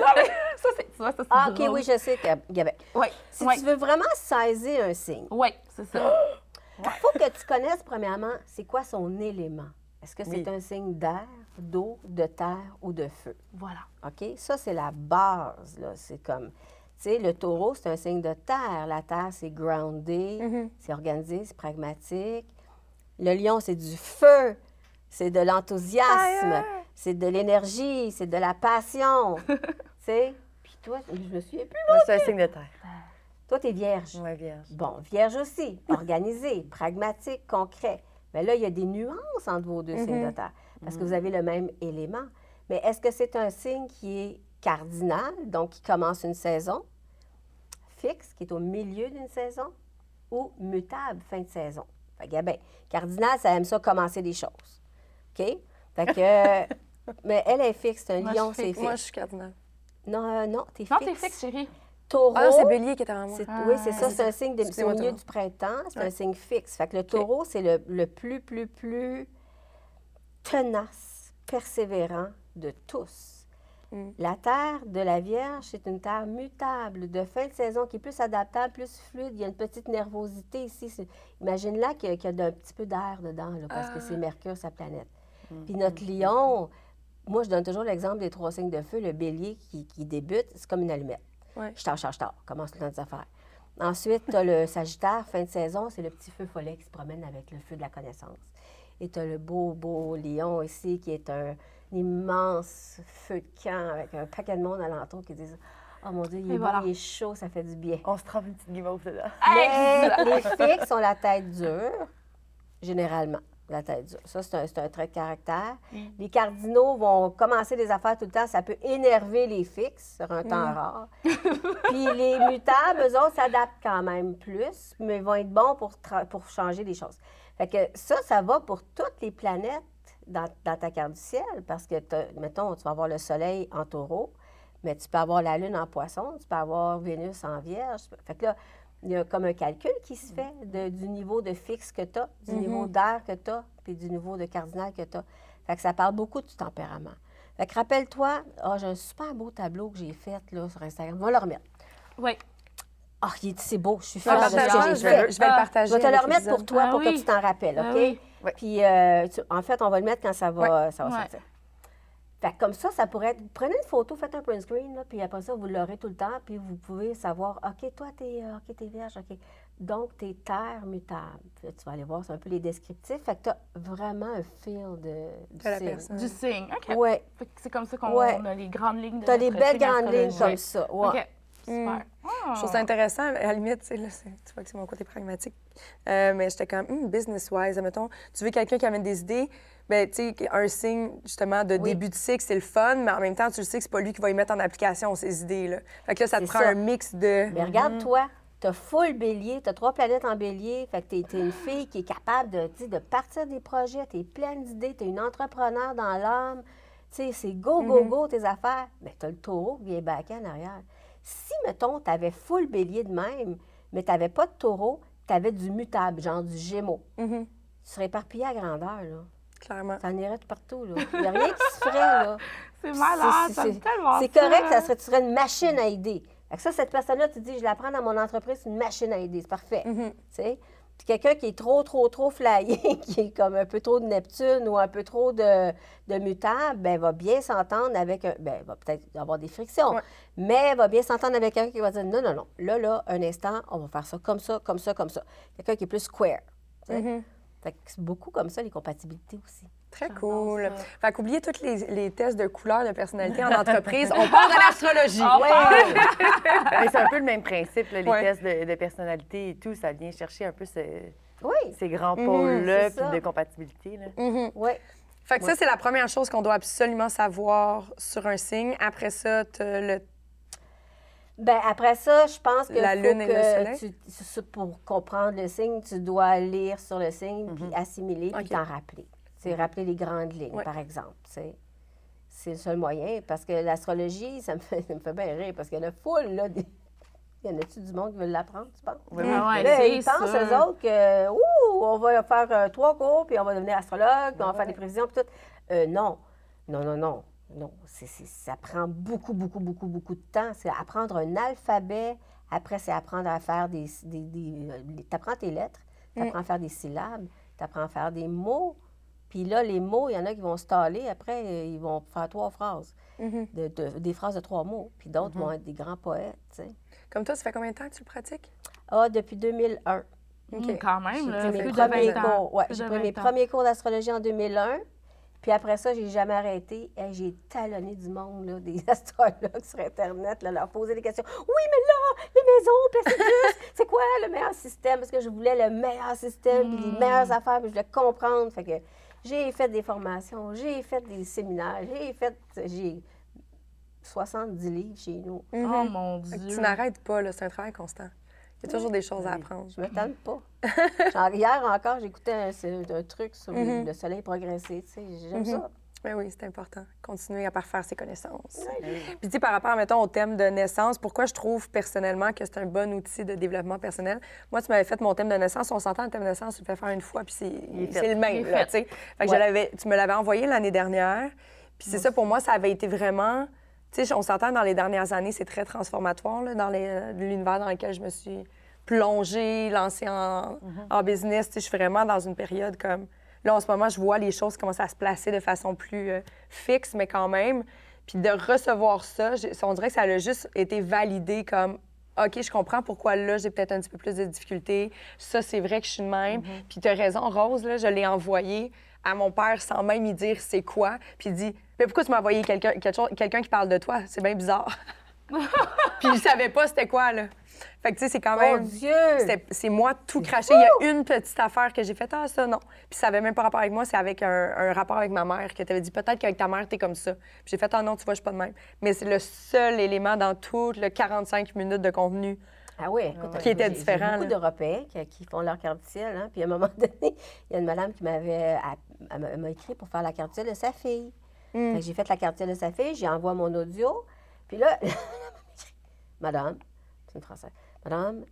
Non, mais ça, c'est, tu vois, ça, c'est Ah, OK, drôle. oui, je sais, Gab- Gabin. Oui, Si oui, tu veux vraiment saisir un signe, oui, c'est ça. il faut que tu connaisses, premièrement, c'est quoi son élément. Est-ce que c'est Oui. un signe d'air, d'eau, de terre ou de feu? Voilà. OK? Ça, c'est la base. là. C'est comme, tu sais, le taureau, c'est un signe de terre. La terre, c'est groundé, Mhm. c'est organisé, c'est pragmatique. Le lion, c'est du feu, c'est de l'enthousiasme, c'est de l'énergie, c'est de la passion. tu sais? Puis toi, je me souviens plus. Moi, c'est un signe de terre. Toi, t'es vierge. Ouais, vierge. Bon, vierge aussi, organisé, pragmatique, concret. Mais là, il y a des nuances entre vos deux signes de terre, parce que vous avez le même élément. Mais est-ce que c'est un signe qui est cardinal, donc qui commence une saison, fixe, qui est au milieu d'une saison, ou mutable, fin de saison? Fait que, ben, cardinal, ça aime ça commencer des choses. OK? Fait que... mais elle est fixe, c'est un Moi, lion, c'est fixe. Moi, je suis cardinal. Non, euh, non, t'es Non, fixe. t'es fixe, chérie. Taureau, Ah non, c'est Bélier qui est en moi. Ah, oui, c'est ça, c'est un signe de, c'est au Excusez-moi, milieu du printemps, c'est Ouais. un signe fixe. Fait que le taureau, c'est le, le plus, plus, plus tenace, persévérant de tous. Mm. La terre de la Vierge, c'est une terre mutable, de fin de saison, qui est plus adaptable, plus fluide. Il y a une petite nervosité ici. C'est- Imagine-la qu'il y a- qu'il y a un petit peu d'air dedans, là, parce que Ah. c'est Mercure, sa planète. Puis notre lion, moi, je donne toujours l'exemple des trois signes de feu. Le bélier qui, qui débute, c'est comme une allumette. Ouais. Je tard, je tard, je tard. Commence le temps des affaires. Ensuite, tu as le Sagittaire, fin de saison, c'est le petit feu follet qui se promène avec le feu de la connaissance. Et tu as le beau, beau lion ici, qui est un immense feu de camp avec un paquet de monde alentour qui disent Oh mon Dieu, il est beau, voilà. il est chaud, ça fait du bien. On se trempe une petite guimauve dedans. Mais les fixes ont la tête dure, généralement. La tête dure. Ça, c'est un, trait de caractère. Les cardinaux vont commencer des affaires tout le temps. Ça peut énerver les fixes sur un temps rare. Puis les mutables, eux autres, s'adaptent quand même plus, mais vont être bons pour, pour changer les choses. Fait que ça, ça va pour toutes les planètes dans, dans ta carte du ciel, parce que, mettons, tu vas avoir le Soleil en taureau, mais tu peux avoir la Lune en poisson, tu peux avoir Vénus en vierge. Fait que là, il y a comme un calcul qui se fait de- du niveau de fixe que tu as, du niveau d'air que tu as, puis du niveau de cardinal que tu as. Fait que ça parle beaucoup du tempérament. Fait que rappelle-toi, ah, j'ai un super beau tableau que j'ai fait là, sur Instagram. On va le remettre. Oui. Ah, il est- c'est beau, je suis fière de ce que j'ai je vais, fait. le- je vais le Ah, partager. Je vais te le remettre pour toi, Ah pour oui. que tu t'en rappelles, Ah OK? oui. Puis, euh, tu- en fait, on va le mettre quand ça va, ça va sortir. Fait que comme ça, ça pourrait être. Prenez une photo, faites un print screen, là, puis après ça, vous l'aurez tout le temps, puis vous pouvez savoir, OK, toi, t'es euh, OK, t'es vierge, OK. Donc, t'es terre mutable. Là, tu vas aller voir, c'est un peu les descriptifs. Fait que t'as vraiment un feel de, du De la signe. personne. Du signe. OK. Ouais. Fait que C'est comme ça qu'on Ouais. on a les grandes lignes de T'as des notre belles grandes lignes comme ça. Ouais. OK. Super. Je trouve ça intéressant. À la limite, tu sais, là, c'est- tu vois que c'est mon côté pragmatique. Euh, mais j'étais comme, Hum, business-wise, admettons, tu veux quelqu'un qui amène des idées, ben tu sais, un signe, justement, de Oui. début de cycle, c'est le fun, mais en même temps, tu le sais que c'est pas lui qui va y mettre en application ces idées-là. Fait que là, ça te prend ça. un mix de... Mais regarde-toi, t'as full bélier, t'as trois planètes en bélier, fait que t'es, t'es une fille qui est capable de, de partir des projets, t'es pleine d'idées, t'es une entrepreneur dans l'âme, tu sais, c'est go, go, go tes affaires. Mais t'as le taureau qui vient baquer en arrière. Si, mettons, t'avais full bélier de même, mais t'avais pas de taureau, t'avais du mutable, genre du gémeaux. Mhm, Tu serais éparpillé à grandeur, là. clairement. T'en irais de partout, là. Il n'y a rien qui se ferait, là. C'est malade. C'est- tellement C'est correct, ça serait, tu serais une machine à aider. Fait que ça, cette personne-là, tu dis, je la prends dans mon entreprise, c'est une machine à aider. C'est parfait. Mhm. Tu sais? Puis quelqu'un qui est trop, trop, trop flyé, qui est comme un peu trop de Neptune ou un peu trop de, de mutable, ben va bien s'entendre avec un. Ben, va peut-être avoir des frictions, Ouais. mais va bien s'entendre avec quelqu'un qui va dire non, non, non. Là, là, un instant, on va faire ça comme ça, comme ça, comme ça. Quelqu'un qui est plus square. Mhm. Fait que c'est beaucoup comme ça, les compatibilités aussi. Très cool. ça. Fait qu'oubliez tous les, les tests de couleur de personnalité en entreprise. On part de l'astrologie. Mais c'est un peu le même principe, là, les Ouais. tests de, de personnalité et tout. Ça vient chercher un peu ce- Oui, ces grands Mhm, pôles-là puis de compatibilité. Là. Mhm. Fait que ça, c'est la première chose qu'on doit absolument savoir sur un signe. Après ça, le Ben après ça, je pense que La faut lune et le que tu- pour comprendre le signe, tu dois lire sur le signe, puis assimiler, puis Ok. t'en rappeler. C'est rappeler les grandes lignes, Ouais. par exemple. C'est le seul moyen, parce que l'astrologie, ça me fait, ça me fait bien rire, parce qu'il y en a full, là. des- Il y en a-tu du monde qui veut l'apprendre, tu penses? Oui, ouais, Là, c'est ils pensent, ça. eux autres, que, ouh, on va faire euh, trois cours, puis on va devenir astrologue, puis on va faire des prévisions, puis tout. Euh, non, non, non, non. Non, c'est, c'est- ça prend beaucoup, beaucoup, beaucoup, beaucoup de temps. C'est apprendre un alphabet. Après, c'est apprendre à faire des... des, des tu apprends tes lettres, tu apprends à faire des syllabes, tu apprends à faire des mots. Puis là, les mots, il y en a qui vont se taler. Après, ils vont faire trois phrases, Mhm. de- de- des phrases de trois mots. Puis d'autres vont être des grands poètes, tu sais. Comme toi, ça fait combien de temps que tu le pratiques? Ah, depuis 2001. Hum, quand même, J'ai là, pris plus mes de premiers 20 ans. cours. Ouais, j'ai pris mes 20 ans. premiers cours d'astrologie en 2001. Puis après ça, j'ai jamais arrêté. Et j'ai talonné du monde, là, des astrologues sur Internet, là, leur poser des questions. Oui, mais là, les maisons, Placidus, c'est quoi le meilleur système? Parce que je voulais le meilleur système, puis les meilleures affaires, puis je voulais comprendre. Fait que j'ai fait des formations, j'ai fait des séminaires, j'ai fait. J'ai 70 livres chez nous. Oh mon Dieu. tu n'arrêtes pas. C'est un travail constant. Il y a toujours des choses à apprendre. Je me tente pas. Genre, hier encore, j'écoutais un, truc sur Mhm. le soleil progressé. Tu sais, j'aime ça. Mais oui, c'est important. Continuer à parfaire ses connaissances. Puis, tu sais, par rapport, mettons, au thème de naissance, pourquoi je trouve personnellement que c'est un bon outil de développement personnel? Moi, tu m'avais fait mon thème de naissance. On s'entend, le thème de naissance, tu le fais faire une fois, puis c'est le même, là, fait. tu sais. Fait que je l'avais- tu me l'avais envoyé l'année dernière. Puis c'est ça, pour moi, ça avait été vraiment... Tu sais, on s'entend, dans les dernières années, c'est très transformatoire, là, dans les- l'univers dans lequel je me suis plongée, lancée en, en business. Tu sais, je suis vraiment dans une période comme... Là, en ce moment, je vois les choses commencer à se placer de façon plus euh, fixe, mais quand même. Puis de recevoir ça, on dirait que ça a juste été validé comme OK, je comprends pourquoi là, j'ai peut-être un petit peu plus de difficultés. Ça, c'est vrai que je suis de même. Puis tu as raison, Rose, là, je l'ai envoyé à mon père sans même lui dire c'est quoi. Puis il dit Mais pourquoi tu m'as envoyé quelqu'un qui parle de toi? C'est bien bizarre. Puis il savait pas c'était quoi, là. Fait que tu sais, c'est quand Mon même. Dieu! C'était- C'est moi tout craché. Il y a une petite affaire que j'ai faite. Ah, ça, non. Puis ça avait même pas rapport avec moi, c'est avec un, un rapport avec ma mère que tu avais dit peut-être qu'avec ta mère, t'es comme ça. Puis j'ai fait, ah non, tu vois, je suis pas de même. Mais c'est le seul élément dans tout le 45 minutes de contenu. Ah oui, écoute, Qui était différent, beaucoup d'Européens qui, qui font leur carte ciel. Hein? Puis à un moment donné, il y a une madame qui m'avait m'a- écrit pour faire la carte ciel de sa fille. Mm. Fait que j'ai fait la carte ciel de sa fille, j'ai envoyé mon audio. Puis là, Madame, c'est une française, رام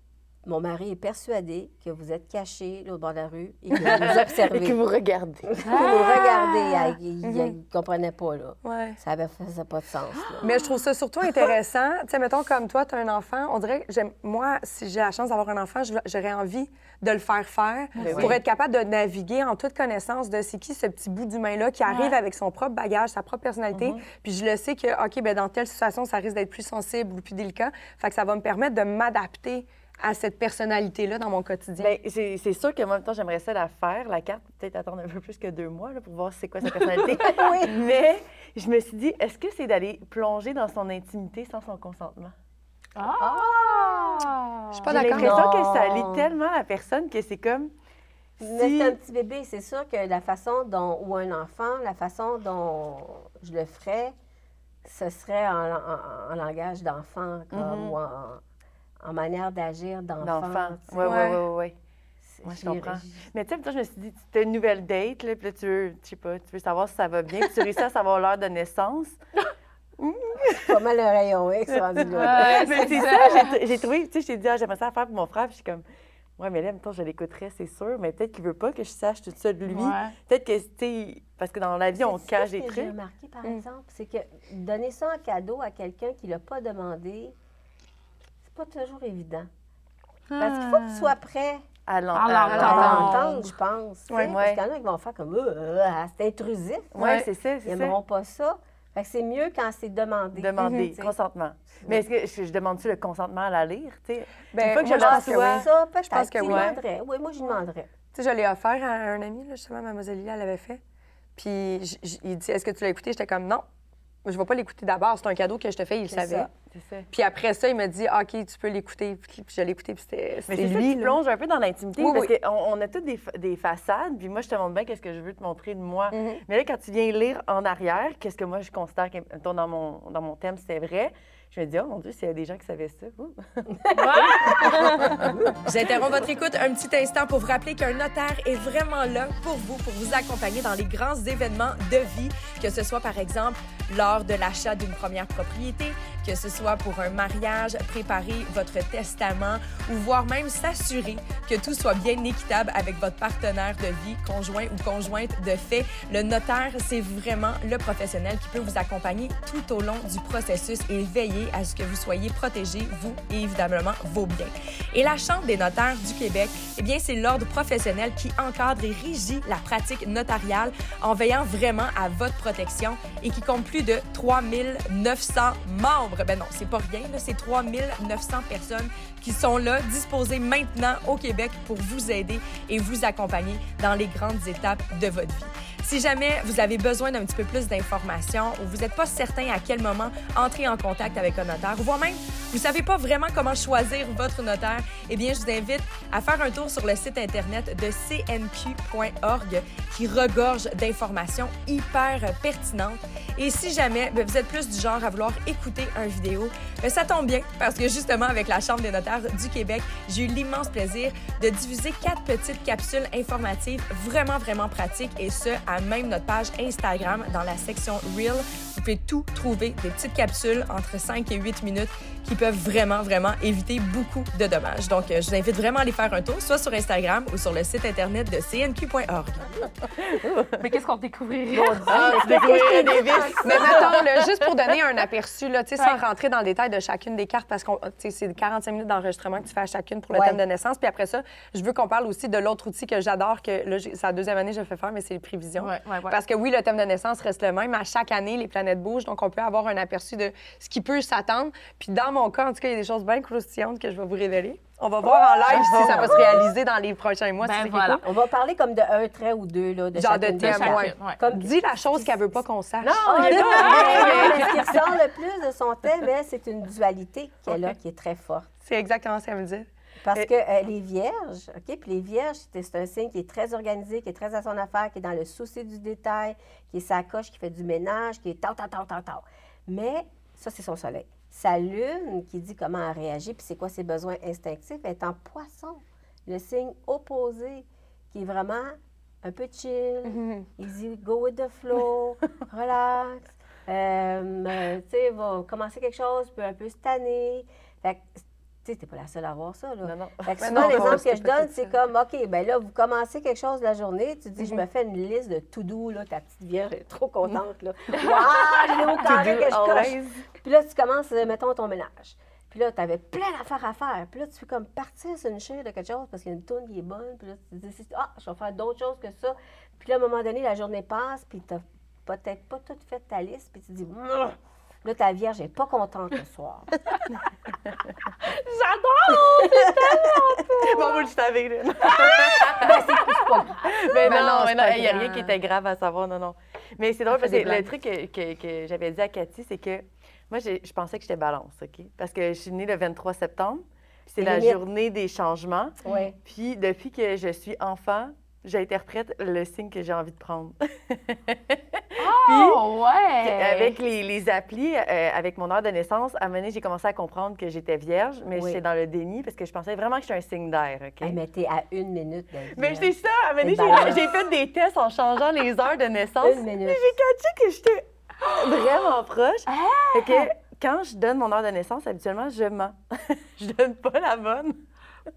mon mari est persuadé que vous êtes caché là, au bord de la rue et que vous nous observez. Et que vous regardez. Que vous regardez. Ah, Il ne comprenait pas, là. Ouais. Ça ne faisait pas de sens, là. Mais je trouve ça surtout intéressant. tu sais, mettons comme toi, tu as un enfant, on dirait que moi, si j'ai la chance d'avoir un enfant, j'aurais envie de le faire faire Ben pour oui. être capable de naviguer en toute connaissance de c'est qui ce petit bout d'humain-là qui arrive avec son propre bagage, sa propre personnalité. Puis je le sais que, OK, ben dans telle situation, ça risque d'être plus sensible ou plus délicat. Fait que ça va me permettre de m'adapter à cette personnalité-là dans mon quotidien? Bien, c'est c'est sûr que moi, en même temps, j'aimerais ça la faire, la carte, peut-être attendre un peu plus que deux mois là, pour voir c'est quoi sa personnalité. Mais je me suis dit, est-ce que c'est d'aller plonger dans son intimité sans son consentement? Ah! Je suis pas J'ai d'accord. l'impression que ça lie tellement la personne que c'est comme. Mais si- c'est un petit bébé, c'est sûr que la façon dont, ou un enfant, la façon dont je le ferais, ce serait en, en- en langage d'enfant, comme, Mhm. ou en, en manière d'agir d'enfant. Oui, oui, Ouais. oui, oui. Ouais, je comprends. Mais tu sais, je me suis dit, tu as une nouvelle date, là, puis là, tu veux, je sais pas, tu veux savoir si ça va bien, puis tu réussis à savoir l'heure de naissance. pas mal le rayon X rendu là. Ouais, Mais c'est ça, j'ai- trouvé, tu sais, je t'ai dit, ah, j'aimerais ça faire pour mon frère, puis je suis comme, ouais, mais là, temps, je l'écouterais, c'est sûr, mais peut-être qu'il veut pas que je sache tout ça de lui. Ouais. Peut-être que, tu sais, parce que dans la vie, on cache des que J'ai trucs. remarqué, par Mm. exemple, c'est que donner ça en cadeau à quelqu'un qui ne l'a pas demandé, pas toujours évident. Parce qu'il faut que tu sois prêt À l'en- À à à l'entendre. je pense. Ouais. Parce qu'il y en a qui vont faire comme, Euh, euh, ah, c'est intrusif. Ouais, c'est ça, Ils n'aimeront pas ça. Fait que c'est mieux quand c'est demandé. Demander, Tu sais. consentement. Mais est-ce que je, je demande-tu le consentement à la lire, tu sais? Ben, Une fois que moi, je pense que oui. Ça, peut-être. Je pense que tu oui. demanderais. Oui, moi, je demanderais. Tu sais, je l'ai offert à un ami, là, justement, Mademoiselle Lila l'avait fait. Puis j- j- il dit Est-ce que tu l'as écouté? J'étais comme Non. Je vais pas l'écouter d'abord. C'est un cadeau que je te fais, il le savait. ça. Puis après ça, il m'a dit Ah, OK, tu peux l'écouter. Puis je l'ai écouté, puis c'était ça, lui. tu là. plonges un peu dans l'intimité Oui, parce oui. qu'on on a toutes des, des façades, puis moi, je te montre bien qu'est-ce que je veux te montrer de moi. Mhm. Mais là, quand tu viens lire en arrière, qu'est-ce que moi, je considère que dans mon, dans mon thème, c'est vrai, je me dis, oh mon Dieu, s'il y a des gens qui savaient ça. J'interromps votre écoute un petit instant pour vous rappeler qu'un notaire est vraiment là pour vous, pour vous accompagner dans les grands événements de vie, que ce soit par exemple lors de l'achat d'une première propriété, que ce soit pour un mariage, préparer votre testament ou voire même s'assurer que tout soit bien équitable avec votre partenaire de vie, conjoint ou conjointe de fait. Le notaire, c'est vraiment le professionnel qui peut vous accompagner tout au long du processus et veiller à ce que vous soyez protégés, vous et évidemment vos biens. Et la Chambre des notaires du Québec, eh bien, c'est l'ordre professionnel qui encadre et régit la pratique notariale en veillant vraiment à votre protection et qui compte plus de 3900 membres. Ben non, c'est pas rien, c'est 3900 personnes qui sont là, disposées maintenant au Québec pour vous aider et vous accompagner dans les grandes étapes de votre vie. Si jamais vous avez besoin d'un petit peu plus d'informations ou vous n'êtes pas certain à quel moment entrer en contact avec un notaire, ou voire même vous ne savez pas vraiment comment choisir votre notaire, eh bien, je vous invite à faire un tour sur le site Internet de cnq.org qui regorge d'informations hyper pertinentes. Et si jamais ben, vous êtes plus du genre à vouloir écouter un vidéo, ben, ça tombe bien parce que justement, avec la Chambre des notaires du Québec, j'ai eu l'immense plaisir de diffuser quatre petites capsules informatives vraiment, vraiment pratiques et ce, à même notre page Instagram dans la section Reel. Vous pouvez tout trouver, des petites capsules entre 5 et 8 minutes qui peuvent vraiment, vraiment éviter beaucoup de dommages. Donc, euh, je vous invite vraiment à aller faire un tour, soit sur Instagram ou sur le site Internet de cnq.org. Mais qu'est-ce qu'on découvrirait? Ah, je découvrirais des vices. Mais là, juste pour donner un aperçu, là, tu sais, sans rentrer dans le détail de chacune des cartes, parce que c'est 45 minutes d'enregistrement que tu fais à chacune pour le Ouais. thème de naissance. Puis après ça, je veux qu'on parle aussi de l'autre outil que j'adore, que là, c'est la deuxième année que je fais faire, mais c'est les prévisions. Ouais, ouais, ouais. Parce que oui, le thème de naissance reste le même. À chaque année, les planètes bougent, donc on peut avoir un aperçu de ce qui peut s'attendre. Puis dans mon cas, en tout cas, il y a des choses bien croustillantes que je vais vous révéler. On va voir en live si ça va se réaliser dans les prochains mois. Ben c'est voilà. cool. On va parler comme de un trait ou deux, là, de Genre de thème, ouais. Comme Dis la chose qu'elle veut pas qu'on sache. Non, Ah, il y a non, mais ce qui ressort le plus de son thème, elle, c'est une dualité qu'elle a qui est très forte. C'est exactement ce qu'elle me dit. Parce Et- qu'elle est vierge, OK? Puis les vierges, c'est un signe qui est très organisé, qui est très à son affaire, qui est dans le souci du détail, qui est sa coche, qui fait du ménage, qui est tau, tau, tau, tau, tau. Mais ça, c'est son soleil. Sa lune, qui dit comment elle réagit, puis c'est quoi ses besoins instinctifs, est en poisson. Le signe opposé, qui est vraiment un peu chill, easy, go with the flow, relax. Euh, tu sais, va commencer quelque chose, peut un peu se tanner. Fait que, sais, t'es pas la seule à avoir ça, là. Non, non. Fait que souvent, l'exemple que je donne, c'est ça. comme, OK, ben là, vous commencez quelque chose de la journée, tu dis, je Mhm. me fais une liste de tout doux, là, ta petite vierge est trop contente, là. Waouh, j'ai au carré que je coche. Puis là, tu commences, euh, mettons, ton ménage. Puis là, tu avais plein d'affaires à faire. Puis là, tu fais comme partir sur une chaîne de quelque chose parce qu'il y a une tourne qui est bonne. Puis là, tu te dis, ah, je vais faire d'autres choses que ça. Puis là, à un moment donné, la journée passe, puis tu n'as peut-être pas tout fait ta liste. Puis tu te dis! Là, ta vierge n'est pas contente le soir. Bon, vous le savez, là. ben, c'est plus pas grave. Mais non, non, mais c'est non, il n'y a rien qui était grave à savoir, non, non. Mais c'est drôle parce que le truc que, que- que j'avais dit à Cathy, c'est que moi, je pensais que j'étais balance, OK? Parce que je suis née le 23 septembre, puis c'est C'est la limite. journée des changements. Oui. Puis depuis que je suis enfant, j'interprète le signe que j'ai envie de prendre. Oh, ouais! Avec les, les applis, euh, avec mon heure de naissance, à un moment donné, j'ai commencé à comprendre que j'étais vierge, mais Oui. j'étais dans le déni parce que je pensais vraiment que j'étais un signe d'air, OK? Hey, mais t'es à une minute de Mais vierge. c'est ça, à un moment donné, C'est j'ai- fait des tests en changeant les heures de naissance. Une minute. J'ai catché que j'étais vraiment proche. Fait que quand je donne mon heure de naissance, habituellement, je mens. je donne pas la bonne.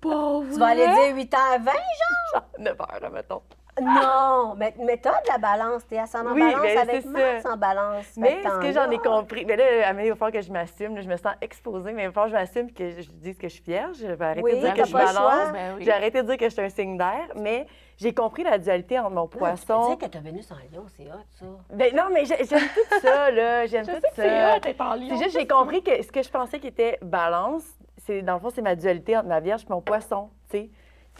Tu vas aller dire 8h20? Genre? 9 heures, mettons. Non, mais, mais t'as de la balance. T'es ascendant Oui, balance avec c'est Mars ça. en balance. Mais ce que j'en ai compris, mais là, à il va falloir que je m'assume. Je me sens exposée, mais il va falloir que je m'assume que je dise que je suis vierge. Je vais arrêter Oui, de dire que je balance. Ben oui. J'ai arrêté de dire que je suis un signe d'air, mais j'ai compris la dualité entre mon Tu peux poisson. dire que t'as Vénus en lion, c'est hot, ça. Ben non, mais j'ai- j'aime tout ça, là. J'aime tout sais que c'est ça. hot, t'es en lion. C'est juste, j'ai compris que ce que je pensais qui était balance, c'est dans le fond, c'est ma dualité entre ma vierge et mon poisson, tu sais.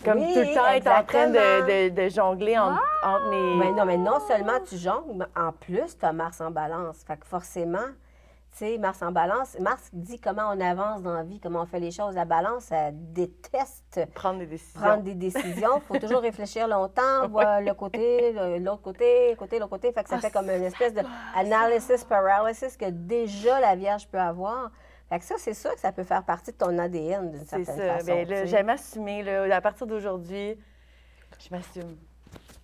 Comme Oui, tout le temps être en train de, de- de jongler en- entre mes. Mais non, mais non seulement tu jongles, mais en plus, tu as Mars en balance. Fait que forcément, tu sais, Mars en balance, Mars dit comment on avance dans la vie, comment on fait les choses. La balance, elle déteste prendre des décisions. prendre des décisions. Il faut toujours réfléchir longtemps, voir le côté, l'autre côté, le côté, l'autre côté. Fait que ça fait comme une espèce de analysis paralysis que déjà la Vierge peut avoir. Fait que ça, c'est sûr que ça peut faire partie de ton ADN d'une C'est certaine ça. façon. Ben, tu là, sais. j'aime assumer, là. À partir d'aujourd'hui, je m'assume.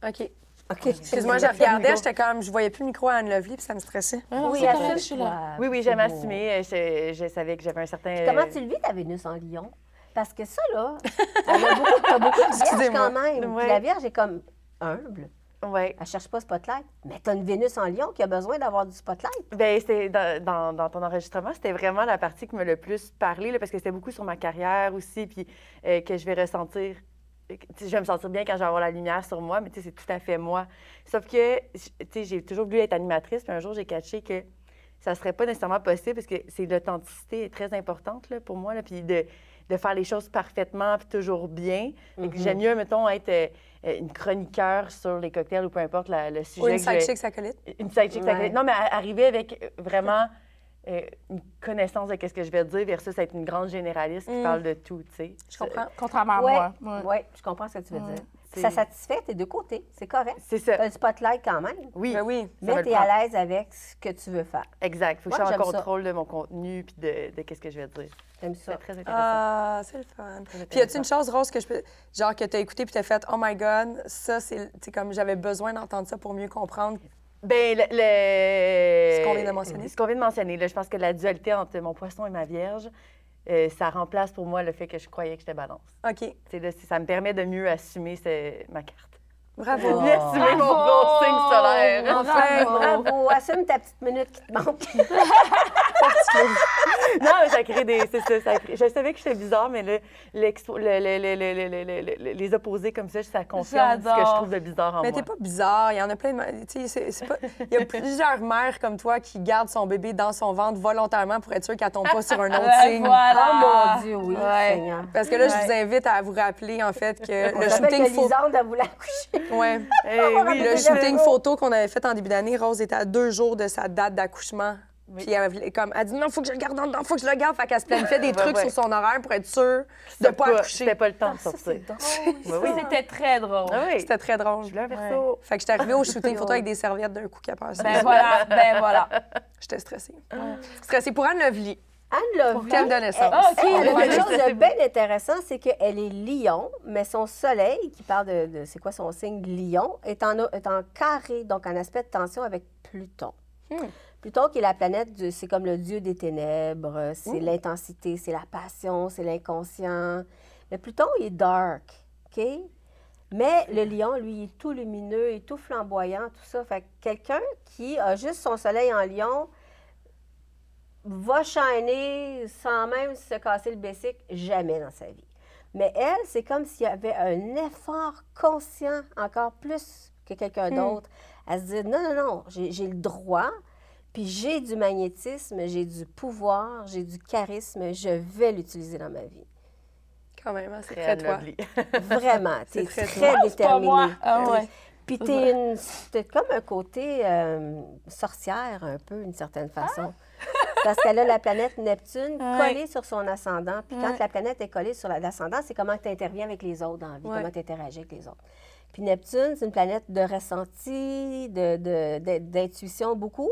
OK. OK. Excuse-moi, je regardais, j'étais comme, je voyais plus le micro à Anne Lovely, puis ça me stressait. Oui, c'est correct, assume je suis là. Oui, oui, j'aime assumer. Je, je savais que j'avais un certain. Comment tu le vis, ta Vénus en lion? Parce que ça, là, t'en as beaucoup, t'as beaucoup de vierges Excusez-moi. quand même. Puis la Vierge est comme humble. Oui. Elle cherche pas spotlight. Mais t'as une Vénus en lion qui a besoin d'avoir du spotlight. Ben, c'est dans, dans- dans ton enregistrement, c'était vraiment la partie qui m'a le plus parlé, là, parce que c'était beaucoup sur ma carrière aussi, puis euh, que je vais ressentir. tu sais, Je vais me sentir bien quand je vais avoir la lumière sur moi, mais tu sais, c'est tout à fait moi. Sauf que, tu sais, j'ai toujours voulu être animatrice, puis un jour, j'ai catché que ça serait pas nécessairement possible parce que c'est l'authenticité est très importante là, pour moi, là, puis de, de faire les choses parfaitement, puis toujours bien. Mhm. J'aime mieux, mettons, être euh, une chroniqueur sur les cocktails ou peu importe la- le sujet. Ou une sidechick acolyte. une sidechick, ça Ouais. fait- Non, mais arriver avec euh, vraiment euh, une connaissance de ce que je vais dire versus être une grande généraliste qui Mm. parle de tout, tu sais. Je comprends. Contrairement à Oui, moi. Ouais. ouais, je comprends ce que tu veux dire. C'est- Ça satisfait tes deux côtés. C'est correct. C'est ça. T'as du spotlight quand même. Oui, Ben oui. Mais me t'es le prend. à l'aise avec ce que tu veux faire. Exact. Faut que je sois en ça. contrôle de mon contenu puis de, de qu'est-ce que je vais dire. J'aime C'est ça. très intéressant. Ah, c'est le fun. Puis y a-tu une chose, Rose, que je peux. Genre, que t'as écouté puis t'as fait, oh my God, ça, c'est. Tu comme j'avais besoin d'entendre ça pour mieux comprendre. Ben, le, le- Ce qu'on vient de mentionner. Ce qu'on vient de mentionner. là, je pense que la dualité entre mon poisson et ma vierge, euh, ça remplace pour moi le fait que je croyais que j'étais balance. OK. Là, ça me permet de mieux assumer ce- ma carte. Bravo. Bravo. Mon signe solaire. Enfin, bravo. Assume ta petite minute qui te manque. non, mais ça crée des. Ça, ça. Je savais que j'étais bizarre, mais le, le, les opposés comme ça, ça confirme ce que je trouve de bizarre en mais moi. Mais t'es pas bizarre. Il y en a plein de. Il pas... y a plusieurs mères comme toi qui gardent son bébé dans son ventre volontairement pour être sûre qu'elle tombe pas sur un autre signe. Voilà. Oh mon Dieu, oui. Parce que là, je vous invite à vous rappeler, en fait, que le shooting. Faut... Lisande, elle voulait accoucher ouais. On oui, le shooting Zéro. photo qu'on avait fait en début d'année, Rose était à deux jours de sa date d'accouchement. Puis elle, comme, elle dit non, faut que je le garde en dedans, faut que je le garde. Fait qu'elle se planifiait des Ouais, trucs ouais. sur son horaire pour être sûre de C'était pas accoucher. C'était pas le temps de Ça, sortir. c'est drôle. Oui, oui. C'était très drôle. Ah oui. C'était très drôle. Je verso. Fait que j'étais arrivée au shooting photo avec des serviettes d'un coup qui a passé. Ben voilà, ben voilà. J'étais stressée. Stressée pour Anne Lovely. Anne Pour quelle naissance? elle- Ah, OK, elle a quelque chose de bien intéressant, c'est qu'elle est lion, mais son soleil, qui parle de, de- c'est quoi son signe lion, est en, est en carré, donc en aspect de tension avec Pluton. Pluton, qui est la planète, c'est comme le dieu des ténèbres, c'est l'intensité, c'est la passion, c'est l'inconscient. Mais Pluton, il est dark, OK? Mais le lion, lui, il est tout lumineux et tout flamboyant, tout ça. Fait que quelqu'un qui a juste son soleil en lion va shiner sans même se casser le bessic jamais dans sa vie. Mais elle, c'est comme s'il y avait un effort conscient encore plus que quelqu'un d'autre à se dire non, non, non, j'ai le droit, puis j'ai du magnétisme, j'ai du pouvoir, j'ai du charisme, je vais l'utiliser dans ma vie. Quand même, hein, c'est Très très toi. Vraiment, tu es très très, déterminée. Ah ouais. Puis t'es une, t'as comme un côté euh, sorcière un peu, d'une certaine façon. Parce qu'elle a la planète Neptune Ouais. collée sur son ascendant. Puis quand Ouais. la planète est collée sur la- l'ascendant, c'est comment tu interviens avec les autres dans la vie, Ouais. comment tu interagis avec les autres. Puis Neptune, c'est une planète de ressenti, de- de- de- d'intuition beaucoup.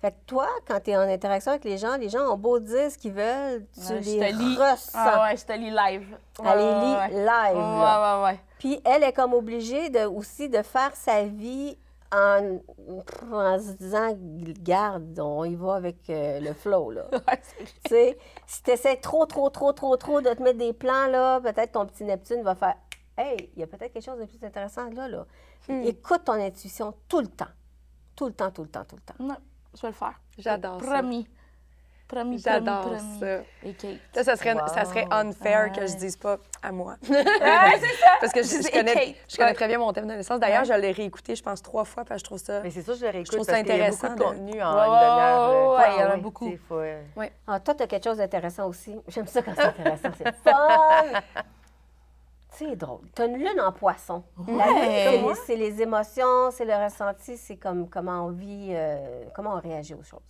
Fait que toi, quand tu es en interaction avec les gens, les gens ont beau dire ce qu'ils veulent, tu Ouais, je les te lis. ressens. Ah ouais, je te lis live. Ouais, Elle les lit live. Ouais, là. ouais, ouais. Puis elle est comme obligée de, aussi de faire sa vie en, en se disant, garde, on y va avec euh, le flow, là. Tu sais, si tu essaies trop, trop, trop, trop, trop de te mettre des plans, là, peut-être ton petit Neptune va faire, hey, il y a peut-être quelque chose de plus intéressant là, là. Écoute ton intuition tout le temps. Tout le temps, tout le temps, tout le temps. Ouais, je vais le faire. J'adore ça. Promis. Promis, promis, J'adore promis. ça. Et Kate. Ça, ça serait, ça serait unfair que je dise pas à moi. Ouais, c'est ça. Parce que je, connais, Kate. je connais Ouais. très bien mon thème de naissance. D'ailleurs, je l'ai réécouté, je pense, trois fois, parce que je trouve ça. Mais c'est sûr, je le réécoute Je trouve ça parce qu'il y a beaucoup intéressant de de- contenu en une demi-heure. ouais, Ah il y en a beaucoup. faut, Ah, toi, tu as quelque chose d'intéressant aussi. J'aime ça quand c'est intéressant. C'est fun. C'est drôle. Tu as une lune en poisson. C'est les, émotions, c'est le ressenti, c'est comme comment on vit, euh, comment on réagit aux choses.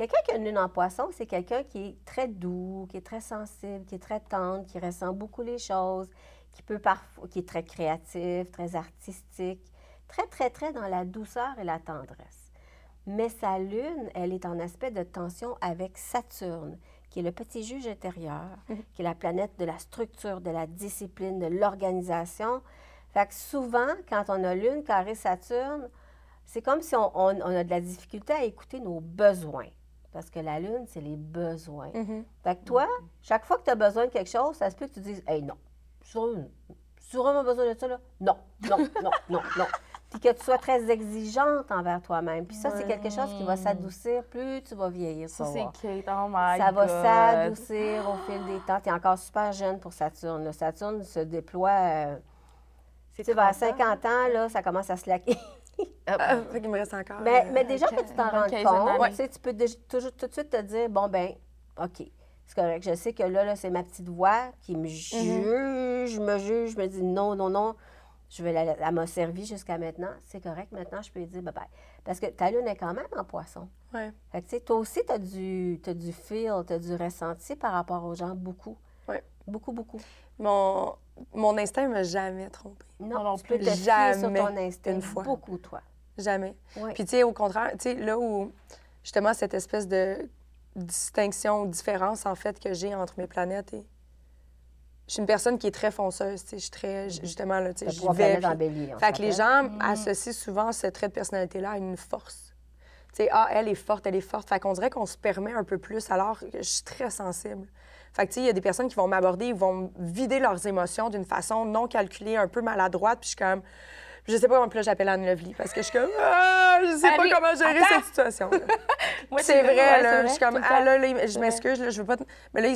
Quelqu'un qui a une lune en poisson, c'est quelqu'un qui est très doux, qui est très sensible, qui est très tendre, qui ressent beaucoup les choses, qui peut parfois, qui est très créatif, très artistique, très, très, très dans la douceur et la tendresse. Mais sa lune, elle est en aspect de tension avec Saturne, qui est le petit juge intérieur, qui est la planète de la structure, de la discipline, de l'organisation. Fait que souvent, quand on a lune carré Saturne, c'est comme si on, on- on a de la difficulté à écouter nos besoins. Parce que la lune, c'est les besoins. Mhm. Fait que toi, chaque fois que tu as besoin de quelque chose, ça se peut que tu dises Hey, non, j'ai j'ai vraiment besoin de ça, là? Non, non, non, non, non. Puis que tu sois très exigeante envers toi-même. Puis ça, c'est quelque chose qui va s'adoucir plus tu vas vieillir. tu Ça, c'est. Kate. Oh my Ça va s'adoucir au fil des temps. Tu es encore super jeune pour Saturne. Saturne se déploie. euh, tu sais, vers 30 ans. 50 ans, là, ça commence à se laquer. Ah, fait qu'il me reste encore. Mais, euh, mais déjà que tu t'en rends compte, tu sais, tu peux déjà- toujours tout de suite te dire bon, ben, OK, c'est correct. Je sais que là, là c'est ma petite voix qui me juge, me juge, me dit non, non, non. Je vais la, elle m'a servi jusqu'à maintenant. C'est correct. Maintenant, je peux lui dire bye bye. Parce que ta lune est quand même en poisson. Ouais. Fait que, tu sais, toi aussi, tu as du, t'as du feel, tu as du ressenti par rapport aux gens, beaucoup. Ouais. Beaucoup, beaucoup. Mon, mon instinct m'a jamais trompé. Non, non tu peux plus. te sur Jamais ton instinct. une fois. Beaucoup, toi. Jamais. Ouais. Puis, tu sais, au contraire, tu sais, là où, justement, cette espèce de distinction ou différence, en fait, que j'ai entre mes planètes et. Je suis une personne qui est très fonceuse, tu sais. Je suis très. j- Justement, là, tu sais, trois vais. puis- bélier, Fait que les s'appelle. gens associent souvent ce trait de personnalité-là à une force. Tu sais, ah, elle est forte, elle est forte. Fait qu'on dirait qu'on se permet un peu plus alors que je suis très sensible. Fait que, tu sais, il y a des personnes qui vont m'aborder, ils vont me vider leurs émotions d'une façon non calculée, un peu maladroite, puis je suis comme. Je sais pas comment, là, j'appelle Anne Lovely parce que je suis comme. Ah, je sais pas comment gérer attends. cette situation. Moi, c'est vrai, là. Je suis comme. Ah, là, là, je m'excuse, là, je veux pas. te- Mais là,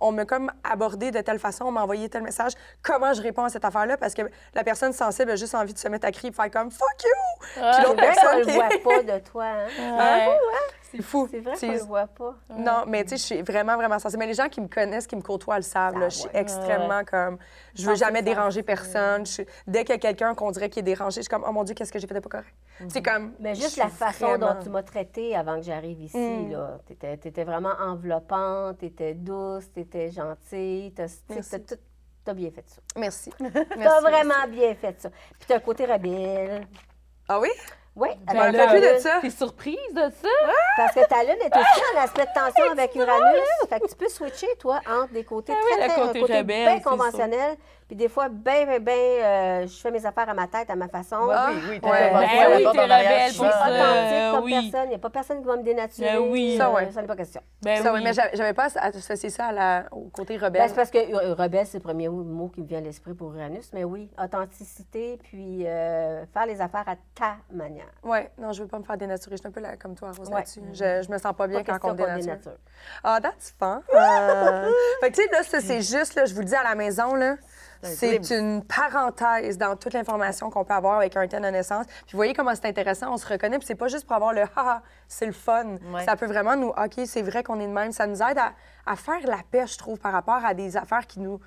on m'a comme abordé de telle façon, on m'a envoyé tel message. Comment je réponds à cette affaire-là? Parce que la personne sensible a juste envie de se mettre à crier et faire comme fuck you! Puis l'autre personne qui voit pas de toi, hein? Ouais. C'est fou. C'est vrai Tu qu'on le voit pas. Non, mais tu sais, je suis vraiment, vraiment sensible. Mais les gens qui me connaissent, qui me côtoient, le savent. là. Ah je suis ouais. extrêmement comme. Je veux jamais déranger personne. Je suis- Dès qu'il y a quelqu'un qu'on dirait qui est dérangé, je suis comme, oh mon Dieu, qu'est-ce que j'ai fait de pas correct? C'est comme. Mais juste la façon vraiment- dont tu m'as traitée avant que j'arrive ici, Mm. là. T'étais, t'étais vraiment enveloppante, t'étais douce, t'étais gentille, t'as, tout- t'as bien fait ça. Merci. T'as Merci, vraiment bien fait ça. Puis t'as un côté rebelle. Ah oui? Oui, Ben de ça. T'es surprise de ça? Parce que ta lune est aussi en aspect de tension avec Uranus. Fait que tu peux switcher, toi, entre des côtés Ah oui, très, un côté rebelle, bien conventionnel, Puis des fois, ben, ben, ben, euh, je fais mes affaires à ma tête, à ma façon. Oui, oui, oui. t'as Ouais. Ben oui, t'es rebelle je pour ça. authentique comme oui. personne. Il n'y a pas personne qui va me dénaturer. Ben oui. Ça, ouais. Ça n'est pas question. Ben Ça, oui. oui, mais j'avais pas associé ça à la- au côté Ben, rebelle. c'est parce que euh, rebelle, c'est le premier mot qui me vient à l'esprit pour Uranus. Mais oui, authenticité, puis euh, faire les affaires à ta manière. Ouais, non, je veux pas me faire dénaturer. Je suis un peu là- comme toi, Rose, Ouais. là-dessus. Je, je me sens pas bien Pas quand on me dénature. dénature. Ah, that's fun. Euh, fait que, tu sais, là, ça, c'est juste, là, je vous le dis à la maison, là, c'est une parenthèse dans toute l'information qu'on peut avoir avec un thème de naissance. Puis vous voyez comment c'est intéressant, on se reconnaît, puis c'est pas juste pour avoir le haha, c'est le fun. Ouais. Ça peut vraiment nous, OK, c'est vrai qu'on est de même. Ça nous aide à, à faire la paix, je trouve, par rapport à des affaires qui nous.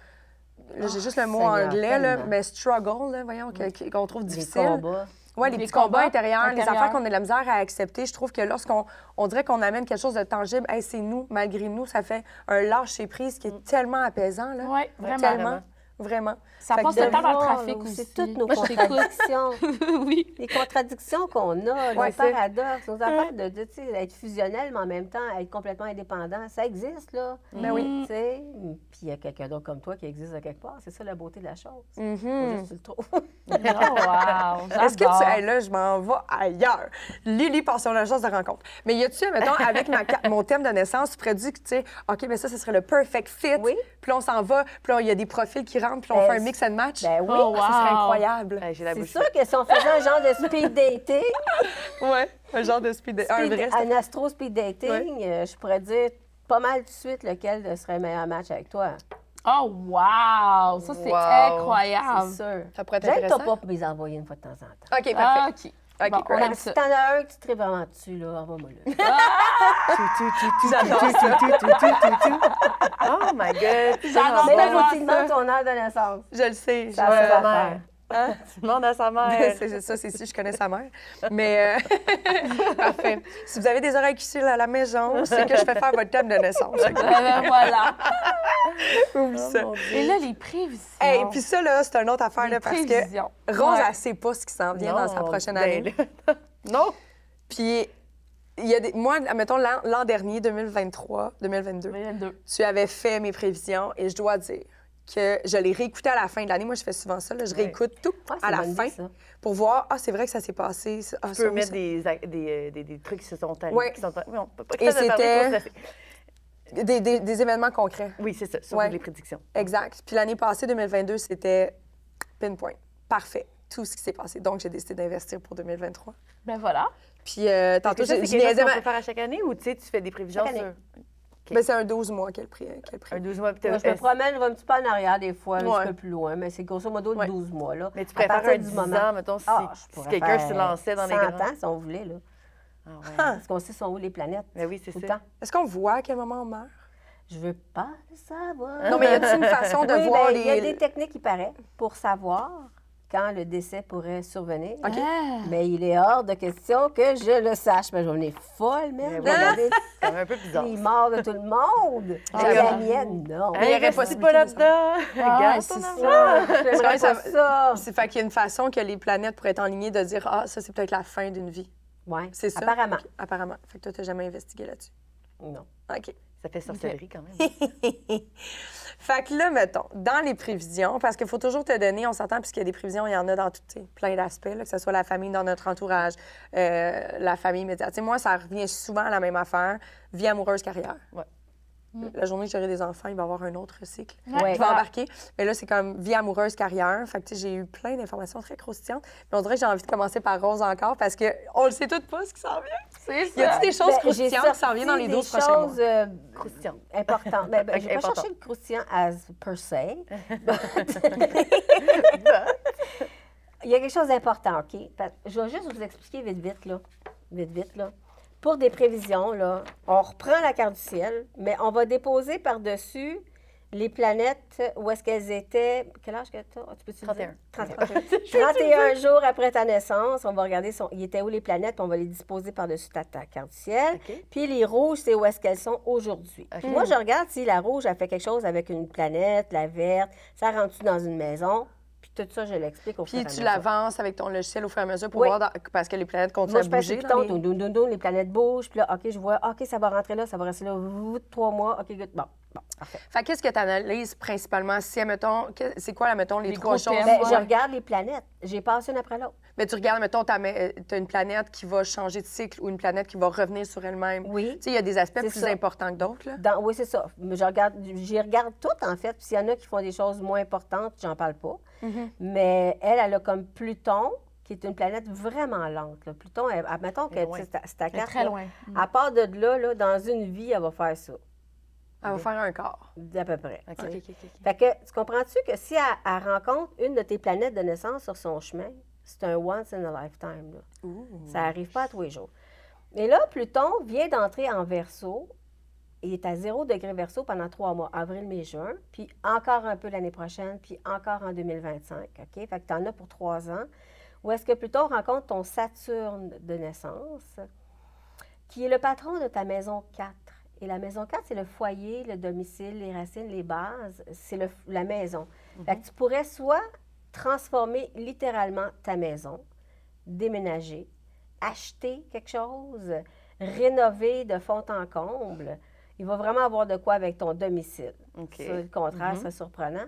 J'ai Oh, juste le mot anglais, là, mais struggle, là, voyons, qu'on trouve difficile. combats. Oui, les Les petits combats combats intérieurs, les affaires qu'on a de la misère à accepter. Je trouve que lorsqu'on on dirait qu'on amène quelque chose de tangible, hey, c'est nous, malgré nous, ça fait un lâcher-prise qui est tellement apaisant. Là. Ouais, vraiment. Tellement. Vraiment. Ça Fait passe le temps dans le trafic là, aussi. C'est toutes nos Moi, contradictions. oui. les contradictions qu'on a, Ouais, nos c'est- paradoxes, nos affaires de, de, tu sais, être fusionnel, mais en même temps être complètement indépendant. Ça existe, là. Ben oui. Tu sais, puis il y a quelqu'un d'autre comme toi qui existe de quelque part. C'est ça la beauté de la chose. Faut Mhm. juste tu le trouves. Oh, wow. Est-ce que tu. Hey, là, je m'en vais ailleurs? Lily part sur l'agence de rencontre. Mais y a-tu, mettons, avec ma mon thème de naissance, tu dire que, tu sais, OK, mais ça, ce serait le perfect fit. Oui. Puis on s'en va. Puis il y a des profils qui rentrent. Puis on Ben, fait un mix and match. Ben oui. Oh, Ah, Ça serait incroyable. La C'est sûr que si on faisait un genre de speed dating, Ouais. Un genre de speed. un speed- vrai. un astro speed dating, euh, je pourrais dire pas mal tout de suite lequel serait le meilleur match avec toi. Oh, wow. Ça, c'est Wow. incroyable. C'est sûr. Ça pourrait être intéressant. pas pour les envoyer une fois de temps en temps. OK, parfait. Ah, OK. OK, Bon, aime Si t'en as un que tu te vraiment dessus, là, envoie-moi le. J'adore ça. Oh my God! J'adore Mais là, tellement ça. ton heure de naissance. Je le sais. Ça je- Hein? Tu demandes à sa mère. C'est ça, c'est si je connais sa mère. Mais euh, parfait. Si vous avez des oreilles qui à la maison, c'est que je fais faire votre thème de naissance. Eh ben, voilà. Oublie ça. Et là, les prévisions. Hey, puis ça, là, c'est une autre affaire, Les là, parce que. Rose, Ouais. elle sait pas ce qui s'en vient dans sa prochaine ben année. Non! Puis, il y a des... moi, mettons, l'an l'an dernier, 2023, 2022, 22. tu avais fait mes prévisions et je dois dire que je les réécoutais à la fin de l'année. Moi, je fais souvent ça. là, je Ouais. réécoute tout Ouais, c'est à la fin idée, pour voir, ah, c'est vrai que ça s'est passé. ah, Tu ça, peux oui, mettre des, des, euh, des, des trucs qui se sont allés. Ouais. sont- oui, on peut pas Et de parler, c'était-. Des, des- des événements concrets. Oui, c'est ça, sur Ouais. les prédictions. Exact. Puis l'année passée, 2022, c'était pinpoint. Parfait. Tout ce qui s'est passé. Donc, j'ai décidé d'investir pour 2023. Ben voilà. Puis euh, tantôt, que ça, j'ai c'est quelque chose qu'on peut faire à chaque année ou tu sais, tu fais des prévisions Chaque sur année. Ben, c'est un 12 mois quel prix. Quel prix. un 12 mois? puis Moi, je me promène, je vais un petit peu en arrière des fois, un petit peu plus loin, mais c'est grosso modo Ouais. 12 mois. Là. Mais tu préfères un du 10 moment- ans, mettons, si, Ah, si quelqu'un faire se lançait dans les 100 grands. ans, si on voulait. Là. Ah ouais. Parce qu'on sait sont où les planètes. Ben oui, c'est Tout le ça. temps. Est-ce qu'on voit à quel moment on meurt? Je veux pas le savoir. Non, mais y a-t-il une façon de Oui, voir ben, les. Il y a des techniques, il paraît, pour savoir quand le décès pourrait survenir. OK. Ah. Mais il est hors de question que je le sache. Mais je vais venir folle. Regardez C'est un peu bizarre. les morts de tout le monde. Ah, Mais la mienne, non. Mais il y aurait pas de là-dedans? Regarde c'est ton ça. Ça, J'aimerais ça- pas ça. C'est fait qu'il y a une façon que les planètes pourraient être enlignées de dire Ah, ça, c'est peut-être la fin d'une vie. Oui, C'est ça? apparemment. OK, Apparemment. Fait que toi, t'as jamais investigué là-dessus? Non. OK. Ça fait sorcellerie quand même. Fait que là, mettons, dans les prévisions, parce qu'il faut toujours te donner, on s'entend, puisqu'il y a des prévisions, il y en a dans tout, plein d'aspects, que ce soit la famille dans notre entourage, euh, la famille immédiate. Moi, ça revient souvent à la même affaire, vie amoureuse, carrière. Ouais. La journée que j'aurai des enfants, il va y avoir un autre cycle. Ouais. Je vais embarquer. Mais là, c'est comme vie amoureuse, carrière. Fait que, j'ai eu plein d'informations très croustillantes. Mais on dirait que j'ai envie de commencer par Rose encore parce qu'on le sait toutes pas ce qui s'en vient. C'est Y a-tu ça. des choses Ben, croustillantes qui s'en viennent dans les sorti 12 des prochains mois? choses euh, Croustillant. importantes. Ben, ben, j'ai pas cherché croustillant as per se. Il y a quelque chose d'important, OK? Je vais juste vous expliquer vite, vite, là. Vite, vite, là. Pour des prévisions, là, on reprend la carte du ciel, mais on va déposer par-dessus les planètes où est-ce qu'elles étaient. Quel âge que tu as? Tu peux-tu le dire? 31. 31. 31 jours après ta naissance, on va regarder son, il était où les planètes, puis on va les disposer par-dessus ta, ta carte du ciel. Puis les rouges, c'est où est-ce qu'elles sont aujourd'hui. Moi, je regarde si la rouge a fait quelque chose avec une planète, la verte, ça rentre-tu dans une maison, tout ça, je l'explique au fur et Puis tu l'avances avec ton logiciel au fur et à mesure pour Oui. voir, dans- parce que les planètes continuent Moi, à bouger. dans les- les planètes bougent, puis là, OK, je vois, OK, ça va rentrer là, ça va rester là, vous, trois mois, OK, good. Bon, bon, parfait. Fait qu'est-ce que tu analyses principalement? Si, admettons, que- c'est quoi, mettons, les, Les trois gros choses? Ben. Je regarde les planètes. J'ai passé une après l'autre. Mais tu regardes, mettons, tu as une planète qui va changer de cycle ou une planète qui va revenir sur elle-même. Oui. Tu sais, il y a des aspects plus ça. importants que d'autres, là. Dans- oui, c'est ça. Mais Je regarde, j'y regarde toutes, en fait. Puis s'il y en a qui font des choses moins importantes, j'en parle pas. Mm-hmm. Mais elle, elle a comme Pluton, qui est une planète vraiment lente. là. Pluton, elle, admettons que c'est ta- carte. très là. loin. À part de là, là, dans une vie, elle va faire ça, Elle va faire un corps. à peu près. OK, tu sais. OK, OK. OK. Fait que, tu comprends-tu que si elle, elle rencontre une de tes planètes de naissance sur son chemin, c'est un once in a lifetime. là. Ça n'arrive pas à tous les jours. Et là, Pluton vient d'entrer en verso. Il est à 0 degré verso pendant trois mois, avril, mai, juin, puis encore un peu l'année prochaine, puis encore en 2025. OK? Fait que tu en as pour trois ans. Où est-ce que Pluton rencontre ton Saturne de naissance, qui est le patron de ta maison 4. Et la maison 4, c'est le foyer, le domicile, les racines, les bases, c'est le- la maison. Fait que tu pourrais soit transformer littéralement ta maison, déménager, acheter quelque chose, rénover de fond en comble. Il va vraiment avoir de quoi avec ton domicile. OK. Ça, le contraire serait surprenant.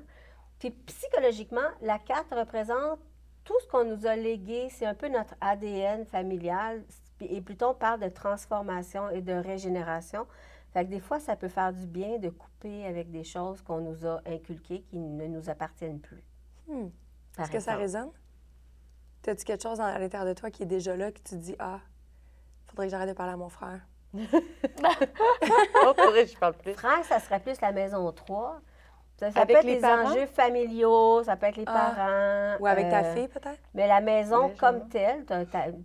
Puis psychologiquement, la 4 représente tout ce qu'on nous a légué, c'est un peu notre ADN familial. Et Pluton parle de transformation et de régénération. Fait que des fois, ça peut faire du bien de couper avec des choses qu'on nous a inculquées qui ne nous appartiennent plus. Hmm. Est-ce que ça résonne? T'as-tu quelque chose à l'intérieur de toi qui est déjà là, que tu te dis, ah, faudrait que j'arrête de parler à mon frère? Oh, faudrait que je parle plus. Frère, ça serait plus la maison 3. Ça, ça Avec peut être les parents? enjeux familiaux, ça peut être les Ah. parents. Ou avec ta euh, fille, peut-être? Mais la maison comme telle,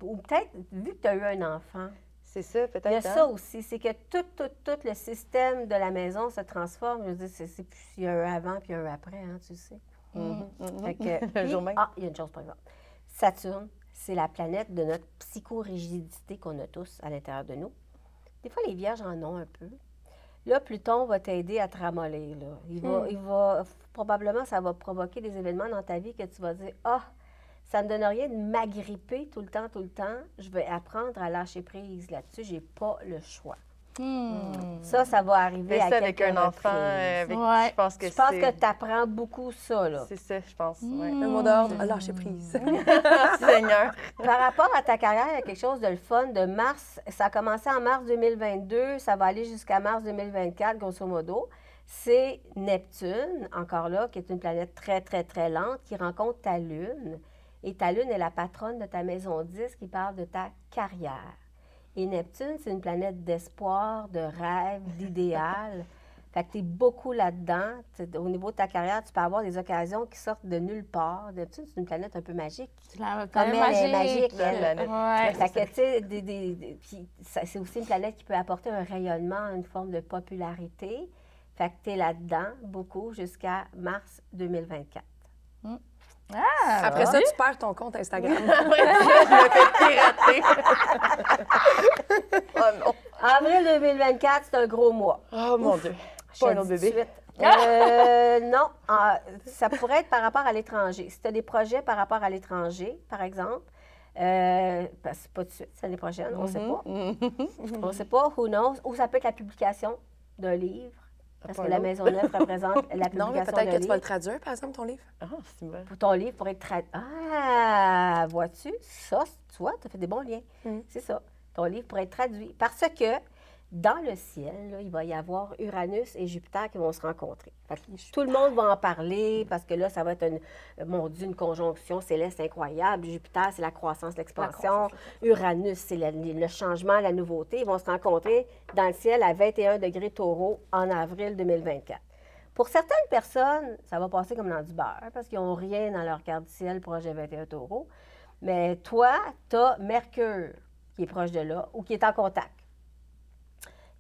ou peut-être, vu que tu as eu un enfant, C'est ça, peut-être. il y a hein? ça aussi, c'est que tout, tout, tout le système de la maison se transforme. Je veux dire, c'est, plus- il y a un avant puis un après, hein, tu sais. Mhm, mhm. Fait que- Le puis- jour même. Ah, il y a une chose, par exemple. Saturne, c'est la planète de notre psychorigidité qu'on a tous à l'intérieur de nous. Des fois, les vierges en ont un peu. Là, Pluton va t'aider à te ramollir. Là. Il, va, Hmm. il va, probablement, ça va provoquer des événements dans ta vie que tu vas dire Ah, ça ne me donne rien de m'agripper tout le temps, tout le temps. Je vais apprendre à lâcher prise là-dessus. J'ai pas le choix. Hmm. Ça, ça va arriver Mais à ça, avec un enfant, reprises. euh, avec, Ouais. je pense que Je pense que tu apprends beaucoup ça. Là. C'est ça, je pense. ouais. Un mot d'ordre, lâcher prise. Seigneur. Par rapport à ta carrière, il y a quelque chose de le fun. De mars, ça a commencé en mars 2022, ça va aller jusqu'à mars 2024, grosso modo. C'est Neptune, encore là, qui est une planète très, très, très lente, qui rencontre ta Lune. Et ta Lune est la patronne de ta maison 10 qui parle de ta carrière. Et Neptune, c'est une planète d'espoir, de rêve, d'idéal. Fait que tu es beaucoup là-dedans. Au niveau de ta carrière, tu peux avoir des occasions qui sortent de nulle part. Neptune, c'est une planète un peu magique. La Comme elle est magique. magique, elle. Ouais. Fait que, tu sais, des- c'est aussi une planète qui peut apporter un rayonnement, une forme de popularité. Fait que tu es là-dedans beaucoup jusqu'à mars 2024. Ah, Après ça, tu perds ton compte Instagram. je me fais pirater. oh non. Avril 2024, c'est un gros mois. Oh mon Dieu. Je Pas un autre bébé. Euh, non, ça pourrait être par rapport à l'étranger. Si tu as des projets par rapport à l'étranger, par exemple, euh, ben, c'est pas tout de suite, c'est l'année prochaine, on ne sait pas. Mhm. On ne sait pas, who knows. Ou ça peut être la publication d'un livre, parce que la. Maison Neuve représente la publication non, mais peut-être que tu vas le traduire, par exemple, ton livre. Ah, c'est bon. Pour ton livre pour être traduit. Ah, vois-tu? Ça, tu vois, tu as fait des bons liens. Mm. C'est ça. Ton livre pourrait être traduit. Parce que dans le ciel, là, il va y avoir Uranus et Jupiter qui vont se rencontrer. Tout le monde va en parler parce que là, ça va être une, euh, mon Dieu, une conjonction céleste incroyable. Jupiter, c'est la croissance, l'expansion. Uranus, c'est le changement, la nouveauté. Ils vont se rencontrer dans le ciel à 21 degrés taureau en avril 2024. Pour certaines personnes, ça va passer comme dans du beurre parce qu'ils n'ont rien dans leur carte du ciel proche de 21 taureau. Mais toi, tu as Mercure qui est proche de là ou qui est en contact.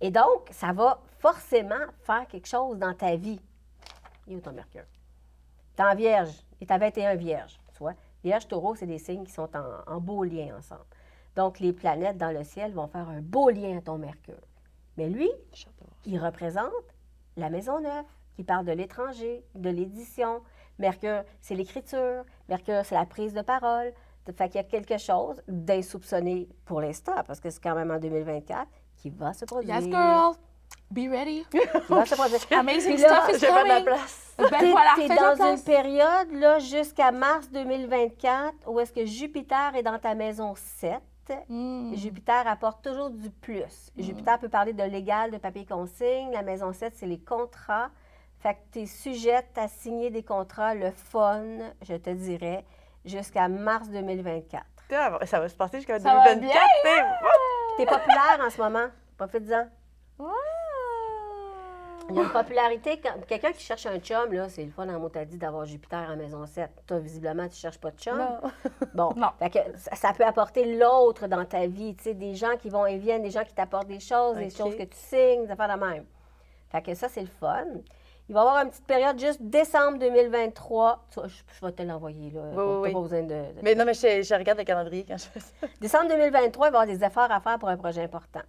Et donc, ça va forcément faire quelque chose dans ta vie. Il est où ton Mercure? Tu en Vierge. Est à 21 Vierge. Tu vois? Vierge, Taureau, c'est des signes qui sont en, en beau lien ensemble. Donc, les planètes dans le ciel vont faire un beau lien à ton Mercure. Mais lui, il représente la maison neuve, qui parle de l'étranger, de l'édition. Mercure, c'est l'écriture. Mercure, c'est la prise de parole. Fait qu'il y a quelque chose d'insoupçonné pour l'instant, parce que c'est quand même en 2024, qui va se produire. Yes, girl. Be ready. Qui va se produire. Amazing là, stuff is la coming. place. Ben voilà, t'es fais de la dans une place. période là, jusqu'à mars 2024 où est-ce que Jupiter est dans ta maison 7. Mm. Jupiter apporte toujours du plus. Jupiter peut parler de légal, de papier consigne. La maison 7, c'est les contrats. Fait que tu es sujette à signer des contrats, le fun, je te dirais, jusqu'à mars 2024. Ah, Ça va se passer jusqu'à Ça va 2024. t'sais. Tu es populaire en ce moment. Profite-en. Il y a une popularité. quand- Quelqu'un qui cherche un chum, là, c'est le fun en dit d'avoir Jupiter en maison 7. Toi, visiblement, tu cherches pas de chum? Non. Bon, Non. Fait que ça, ça peut apporter l'autre dans ta vie, tu sais, des gens qui vont et viennent, des gens qui t'apportent des choses, des choses que tu signes, des affaires de même. Fait que ça, c'est le fun. Il va y avoir une petite période juste décembre 2023. Tu vois, je, je vais te l'envoyer, là. Oui, oui, oui. pas besoin de... de- Mais non, mais je, je regarde le calendrier quand je fais ça. Décembre 2023, il va y avoir des efforts à faire pour un projet important.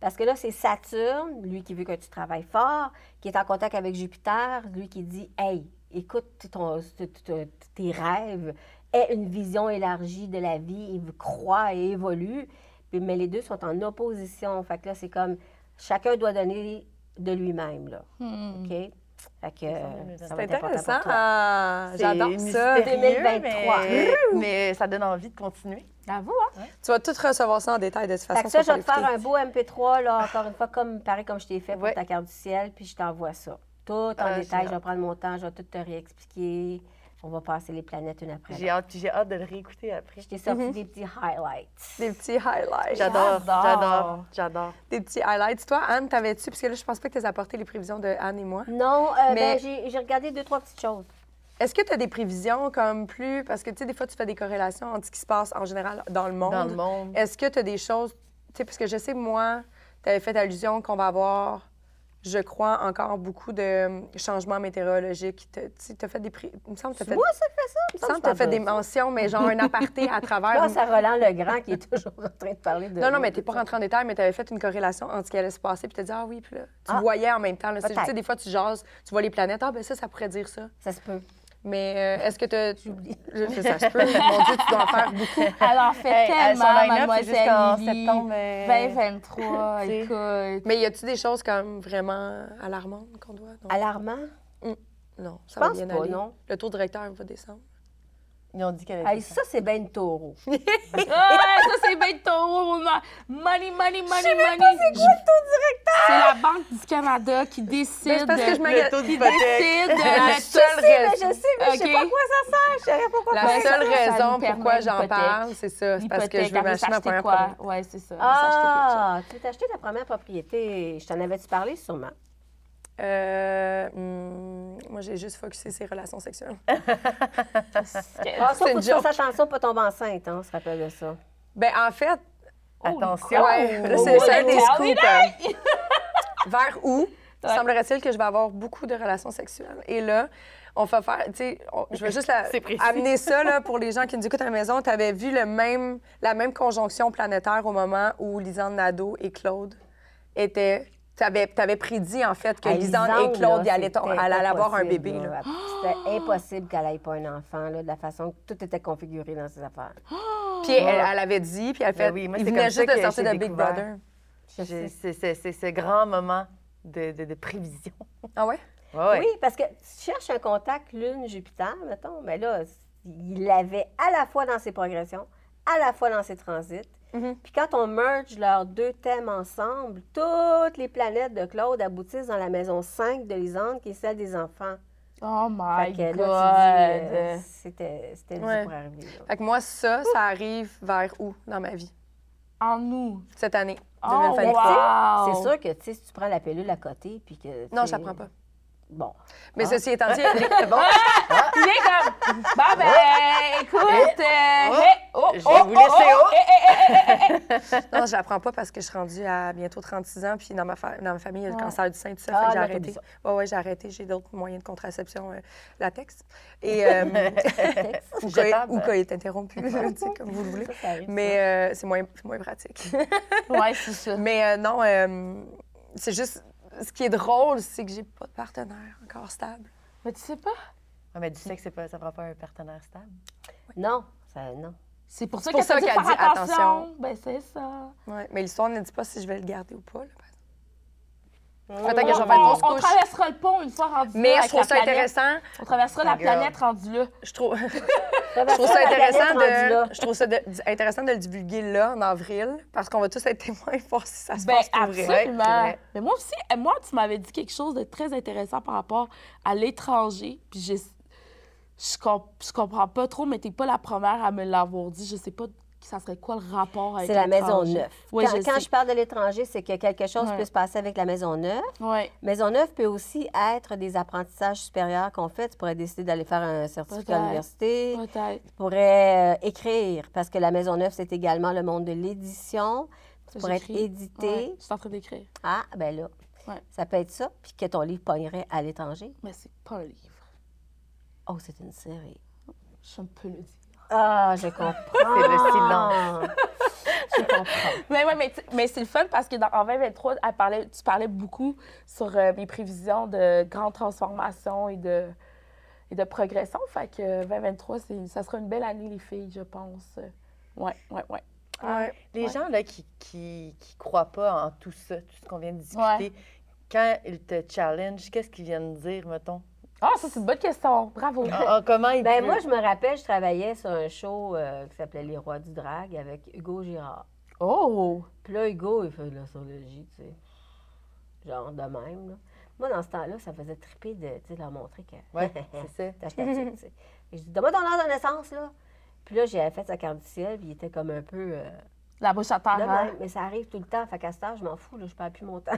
Parce que là, c'est Saturne, lui qui veut que tu travailles fort, qui est en contact avec Jupiter, lui qui dit Hey, écoute ton- t- t- tes rêves, aie une vision élargie de la vie, il croit et évolue. Puis- Mais les deux sont en opposition. Fait que là, c'est comme chacun doit donner de lui-même, là. Hmm. OK? Fait euh, C'est intéressant. Ah, J'adore ça. mystérieux, 2023. Mais, mais ça donne envie de continuer. Avoue, hein? Tu vas tout recevoir ça en détail de toute Fait façon. que ça, je vais te faire un beau MP3, là, encore une fois, comme, pareil comme je t'ai fait pour Ouais. ta carte du ciel, puis je t'envoie ça. Tout en Ah, détail, je vais prendre mon temps, je vais tout te réexpliquer. On va passer les planètes une après J'ai l'autre. hâte, j'ai hâte de le réécouter après. Je t'ai sorti Mhm. des petits highlights. Des petits highlights. J'adore, J'adore. j'adore, j'adore. Des petits highlights. Toi, Anne, t'avais-tu, parce que là, je pense pas que tu as apporté les prévisions de Anne et moi. Non, euh, Mais- ben, j'ai j'ai regardé deux, trois petites choses. Est-ce que tu as des prévisions comme plus. Parce que, tu sais, des fois, tu fais des corrélations entre ce qui se passe en général dans le monde. Dans le monde. Est-ce que tu as des choses. Tu sais, parce que je sais, moi, tu avais fait allusion qu'on va avoir, je crois, encore beaucoup de euh, changements météorologiques. Tu as fait des. Il me semble que tu as fait. Moi, ça fait ça? Il me semble que tu as fait des mentions, mais genre un aparté à travers. Là, ça Roland Legrand qui est toujours en train de parler de. Non, non, mais t'es pas rentré en détail, mais tu avais fait une corrélation entre ce qui allait se passer, puis tu dit, ah oui, puis là, tu Ah. voyais en même temps. Tu sais, des fois, tu jases, tu vois les planètes, ah ben ça, ça pourrait dire ça. Ça se peut. Mais euh, est-ce que tu. J'oublie. Ça se peut. Mon Dieu, tu dois en faire beaucoup. Elle en fait Hey, tellement, mademoiselle Lily. septembre, euh, 2023, tu sais. écoute. Mais y a-tu des choses comme vraiment alarmantes qu'on doit. Non, Alarmant? non ça Je va pense bien pas, aller. non. Le taux directeur va descendre. Ils ont dit qu'elle Hey, était ça, c'est ben de taureau. Ça, c'est bien taureau. Money, money, money, money. c'est quoi le taux directeur? C'est la Banque du Canada qui décide. Mais c'est parce que je me- Le taux qui décide de La mettre seule Je sais, mais raison- je sais, mais je sais pas quoi ça sert. Je savais pas quoi La Ben, seule raison pourquoi j'en parle, c'est ça. C'est parce que je veux m'acheter ma première propriété. Ouais, c'est ça. Ah, tu t'es acheté ta première propriété? Je t'en avais-tu parlé? Sûrement? Euh, hmm, moi, j'ai juste focusé sur les relations sexuelles. Ah, ça, C'est faut que une tu fasses joke. attention pour pas tomber enceinte, hein, on se rappelle de ça. Ben, en fait, Attention. ouais, là, Oh, c'est oh, c'est un oh, des oh, scoops. euh, Vers où Ouais. semblerait-il que je vais avoir beaucoup de relations sexuelles. Et là, on va faire, tu sais, on- je vais juste la- C'est précis. amener ça là, pour les gens qui nous écoutent à la maison. Tu avais vu le même, la même conjonction planétaire au moment où Lisanne Nadeau et Claude étaient. Tu avais, prédit, en fait, que Hey, Lisanne Lisande, et Claude là, allaient, allait avoir un impossible, bébé. Là. C'était impossible qu'elle ait pas un enfant, là, de la façon que tout était configuré dans ses affaires. Puis elle, elle avait dit, puis elle fait. Ben oui, moi, il c'est venait comme juste ça de que sortir de Big découvert. Brother. C'est c'est- c'est ce grand moment de, de, de prévision. Ah ouais? Ouais, ouais. Oui, parce que tu cherches un contact Lune-Jupiter, mettons, mais là, il l'avait à la fois dans ses progressions, à la fois dans ses transits. Mhm. Puis quand on merge leurs deux thèmes ensemble, toutes les planètes de Claude aboutissent dans la maison 5 de Lisande, qui est celle des enfants. Oh Fait my que God. là, dis, euh, c'était Ouais. pour arriver. là. Fait que moi, ça, ça arrive vers où dans ma vie? En nous. Cette année, Oh, 2023. Mais tu sais, wow. C'est sûr que tu sais, si tu prends la pilule à côté, puis que... tu Non, je la prends pas. Bon. Mais Ah. ceci étant dit, les- bon, Il est comme, bah ben, écoute, hey, Je vais vous laisser haut. non, je la prends pas parce que je suis rendue à bientôt 36 ans, puis dans ma, fa- dans ma famille, il y a le Ah. cancer du sein, tout ça, Ah, fait que j'ai arrêté. ça. Ouais, ouais, j'ai arrêté. J'ai d'autres moyens de contraception, euh, latex. Et, euh, ou, Jetable. ou coït interrompu, tu sais, comme vous le voulez. Ça, ça arrive, Mais euh, c'est moins, c'est moins pratique. Ouais, c'est ça. Mais euh, non, euh, c'est juste. Ce qui est drôle, c'est que j'ai pas de partenaire encore stable. Mais tu sais pas? Ouais, mais du sexe, c'est pas, ça prend pas un partenaire stable. Non, ça, non. C'est pour ça pour que ça ça dit qu'elle faire dit attention. attention. Ben, c'est ça. Ouais, mais l'histoire ne dit pas si je vais le garder ou pas. là. Peut-être que On, j'en on- on traversera le pont une fois rendu là Mais je trouve ça planète. intéressant. On traversera la gueule. planète rendue là. Je trouve, je trouve ça intéressant de, je trouve ça de- intéressant de le divulguer là, en avril, parce qu'on va tous être témoins voir si ça se Ben, passe pour absolument. vrai. Mais moi aussi, euh, moi, tu m'avais dit quelque chose de très intéressant par rapport à l'étranger. Puis je, comp- je comprends pas trop, mais t'es pas la première à me l'avoir dit. Je sais pas ça serait quoi le rapport avec C'est la maison neuve. Oui, quand je quand je parle de l'étranger, c'est que quelque chose Ouais. peut se passer avec la maison neuve. Ouais. Maison neuve peut aussi être des apprentissages supérieurs qu'on fait. Tu pourrais décider d'aller faire un certificat à Peut-être. l'université. Tu pourrais euh, écrire, parce que la maison neuve, c'est également le monde de l'édition. Tu pourrais être édité. Je suis en train d'écrire. Ah, ben là, ça peut être ça. Puis que ton livre pognerait à l'étranger. Mais c'est pas un livre. Oh, c'est une série. Je peux le dire. Ah, je comprends. C'est le silence. je comprends. Mais ouais, mais, mais c'est le fun parce que dans, en 2023, elle parlait, tu parlais beaucoup sur euh, mes prévisions de grandes transformations et de, et de progression. Fait que 2023, c'est, ça sera une belle année, les filles, je pense. Ouais, ouais, ouais. Ouais. Les Ouais. gens là, qui, qui, qui croient pas en tout ça, tout ce qu'on vient de discuter, Ouais. quand ils te challenge, qu'est-ce qu'ils viennent dire, mettons? Ah, ça, c'est une bonne question. Bravo. Ah, comment ils Ben moi, je me rappelle, je travaillais sur un show euh, qui s'appelait Les Rois du Drag avec Hugo Girard. Oh! Puis là, Hugo, il fait de l'astrologie, tu sais. Genre de même, là. Moi, dans ce temps-là, ça me faisait triper de, leur montrer que... Ouais, c'est ça. Et je dis, donne-moi ton heure de naissance, là. Puis là, j'ai fait sa carte du ciel, puis il était comme un peu... euh, La bouche à terre. de hein? même. Mais ça arrive tout le temps. Fait qu'à ce temps, je m'en fous, là, je perds plus mon temps.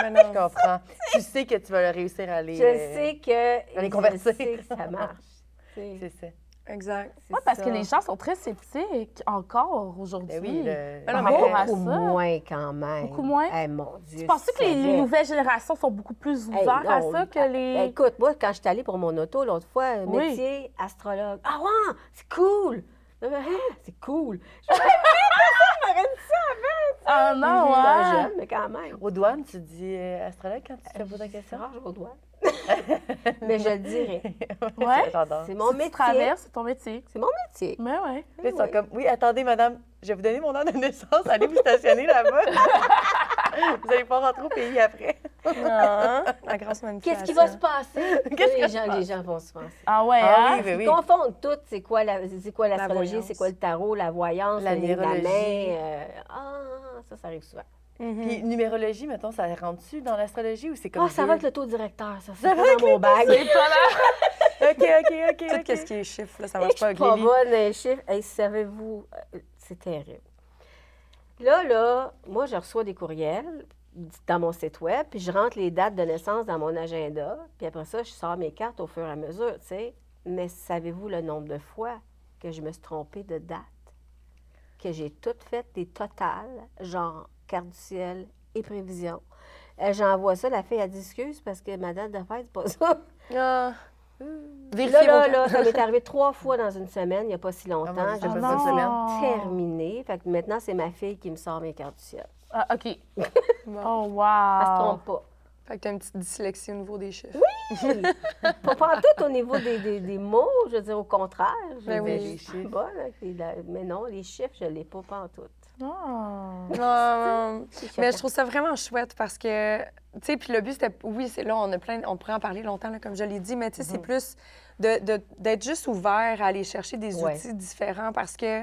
Mais non. Je comprends. tu sais que tu vas le réussir à les. Je euh, sais que... les je convertir. sais que ça marche. C'est C'est ça. Exact. c'est Ouais, parce ça. que les gens sont très sceptiques encore aujourd'hui. Ben oui, le- Ah non, par mais rapport à Beaucoup moins, quand même. Beaucoup moins? Eh, mon Dieu. Tu penses que les, les nouvelles générations sont beaucoup plus Hey, ouvertes à ça que les. Ben, écoute, moi, quand je suis allée pour mon auto l'autre fois, Oui. métier astrologue. Ah ouais, c'est cool! Euh, c'est cool. Ah non, ouais. jeune, mais quand même. Aux douanes, tu dis euh, astrologue quand tu te poses la C'est question? rare, je au doigt. mais je le dirai. Ouais. C'est mon métier. c'est ton métier. C'est mon métier. Mais ouais. Ils sont comme, oui, attendez, madame, je vais vous donner mon heure de naissance, allez vous stationner là-bas. vous allez pas rentrer au pays après. Ah, la grosse manipulation. Qu'est-ce qui va se passer? Qu'est-ce qui les, gens, passer? les gens vont se penser. Ah ouais, Ah hein? oui, ben oui. Ils confondent tout. C'est quoi la- c'est quoi l'astrologie, voyance. c'est quoi le tarot, la voyance, La la main. euh, ah, ça, ça arrive souvent. Mhm. Puis numérologie, mettons, ça rentre-tu dans l'astrologie ou c'est comme Ah, ça deux? va avec le taux directeur, ça. C'est pas dans mon bag. C'est pas là. OK, OK, OK, Tout OK. ce qui est chiffre, là, ça marche pas suis avec les chiffres. Hey, savez-vous, euh, c'est terrible. Là, là, moi, je reçois des courriels dans mon site web, puis je rentre les dates de naissance dans mon agenda, puis après ça, je sors mes cartes au fur et à mesure, tu sais. Mais savez-vous le nombre de fois que je me suis trompée de date? Que j'ai toutes fait des totales, genre carte du ciel et prévision. Euh, J'envoie ça, la fille a dit excuse parce que ma date de fête, c'est pas ça. Ah. Là, Vérifiez là, ça m'est arrivé trois fois dans une semaine, il n'y a pas si longtemps. mon Dieu, J'ai pas terminé. Fait que maintenant, c'est ma fille qui me sort mes cartes du ciel. Ah, OK. Bon. Oh, Elle se wow. trompe pas. Fait que t'as une petite dyslexie au niveau des chiffres. Pas, pas en tout au niveau des, des- des mots, je veux dire au contraire. Je Ben oui. Les chiffres. la- mais non, les chiffres, je ne l'ai pas, pas en tout. Ah. Non, mais je trouve ça vraiment chouette parce que, tu sais, puis le but, c'était, oui, c'est là, on a plein, on pourrait en parler longtemps, là, comme je l'ai dit, mais tu sais, c'est plus de, de- d'être juste ouvert à aller chercher des Ouais. outils différents parce que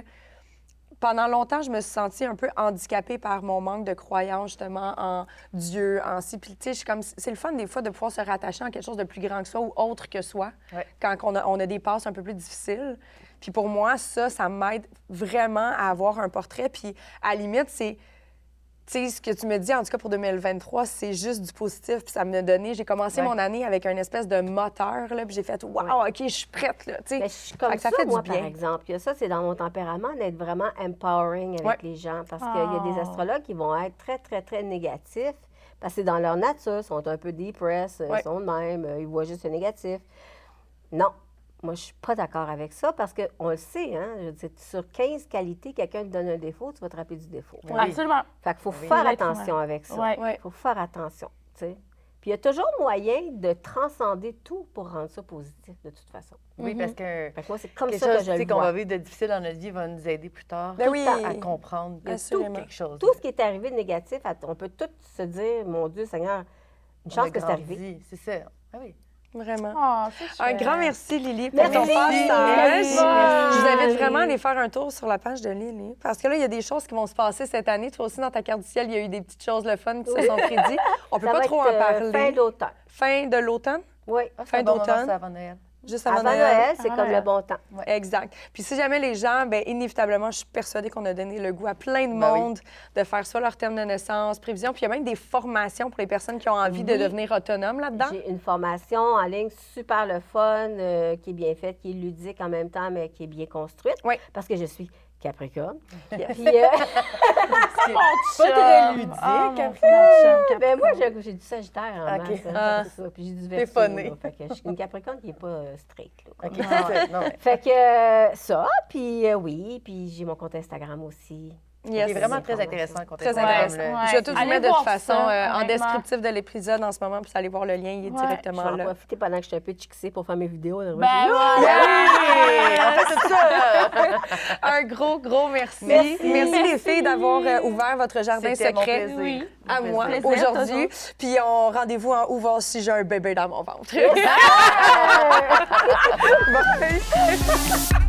pendant longtemps, je me suis sentie un peu handicapée par mon manque de croyance, justement, en Dieu, en si. Puis, tu sais, comme, c'est le fun, des fois, de pouvoir se rattacher à quelque chose de plus grand que soi ou autre que soi Ouais. quand on a, on a des passes un peu plus difficiles. Puis pour moi, ça, ça m'aide vraiment à avoir un portrait. Puis à la limite, c'est. Tu sais, ce que tu me dis, en tout cas pour 2023, c'est juste du positif. Puis ça m'a donné. J'ai commencé Ouais. mon année avec un espèce de moteur, là. Puis j'ai fait, waouh, OK, je suis prête, là. Tu sais. Mais je suis comme Fait ça, ça fait du moi, bien. par exemple. Ça, c'est dans mon tempérament d'être vraiment empowering avec Ouais. les gens. Parce qu'il y a des Ah. astrologues qui vont être très, très, très négatifs. Parce que dans leur nature, ils sont un peu depressed, ils sont de même, ils voient juste le négatif. Non. Moi, je suis pas d'accord avec ça parce qu'on le sait, hein. Je veux dire, sur 15 qualités, quelqu'un te donne un défaut, tu vas te rappeler du défaut. Absolument. Fait qu'il faut Oui. faire attention avec ça. Il faut faire attention, tu sais. Puis il y a toujours moyen de transcender tout pour rendre ça positif, de toute façon. Oui, parce que Fait que moi, c'est comme quelque ça que chose je tu sais, le qu'on va vivre de difficile dans notre vie va nous aider plus tard Ben oui. à comprendre que tout quelque chose. Tout ce qui est arrivé de négatif, on peut tout se dire, mon Dieu Seigneur, une On chance que c'est arrivé. C'est ça. Ah oui. Vraiment. Ah, Un grand merci, Lily, pour Merci. ton passage. Je vous invite vraiment à aller faire un tour sur la page de Lily. Parce que là, il y a des choses qui vont se passer cette année. Toi aussi, dans ta carte du ciel, il y a eu des petites choses le fun qui se sont prédites. On peut Ça pas trop être, en euh, parler. fin d'automne. Fin de l'automne? Oui. Ah, Fin bon moment, d'automne? ça, avant Noël. Juste avant, Avant Noël. Noël, c'est comme le bon temps. Exact. Puis si jamais les gens, bien, inévitablement, je suis persuadée qu'on a donné le goût à plein de Ben oui. monde de faire soit leur terme de naissance, prévision, puis il y a même des formations pour les personnes qui ont envie de devenir autonomes là-dedans. J'ai une formation en ligne super le fun, euh, qui est bien faite, qui est ludique en même temps, mais qui est bien construite. Oui. Parce que je suis Capricorne. Puis, euh, Pas très ludique, mon Capricorne. ben moi, j'ai du Sagittaire en Ok. masse, hein, Ah. ça. Puis j'ai du Verseau. Fait que je suis une Capricorne qui n'est pas euh, straight. là. OK, c'est ça. Non, mais Fait que euh, ça, puis euh, oui, puis j'ai mon compte Instagram aussi. Yes. c'est vraiment très intéressant. Très intéressant. Ouais. Je vais tout vous mettre de toute façon ça, euh, en descriptif de l'épisode en ce moment, puis vous allez voir le lien, il est Ouais. Je directement vais en là. profiter pendant que je suis un peu chixée pour faire mes vidéos. Ben! Oui, fait tout ça. Un gros, gros merci. Merci. les filles d'avoir euh, ouvert votre jardin secret. Oui. à Mon moi aujourd'hui. Puis on rendez-vous en où voir si j'ai un bébé dans mon ventre. Bye.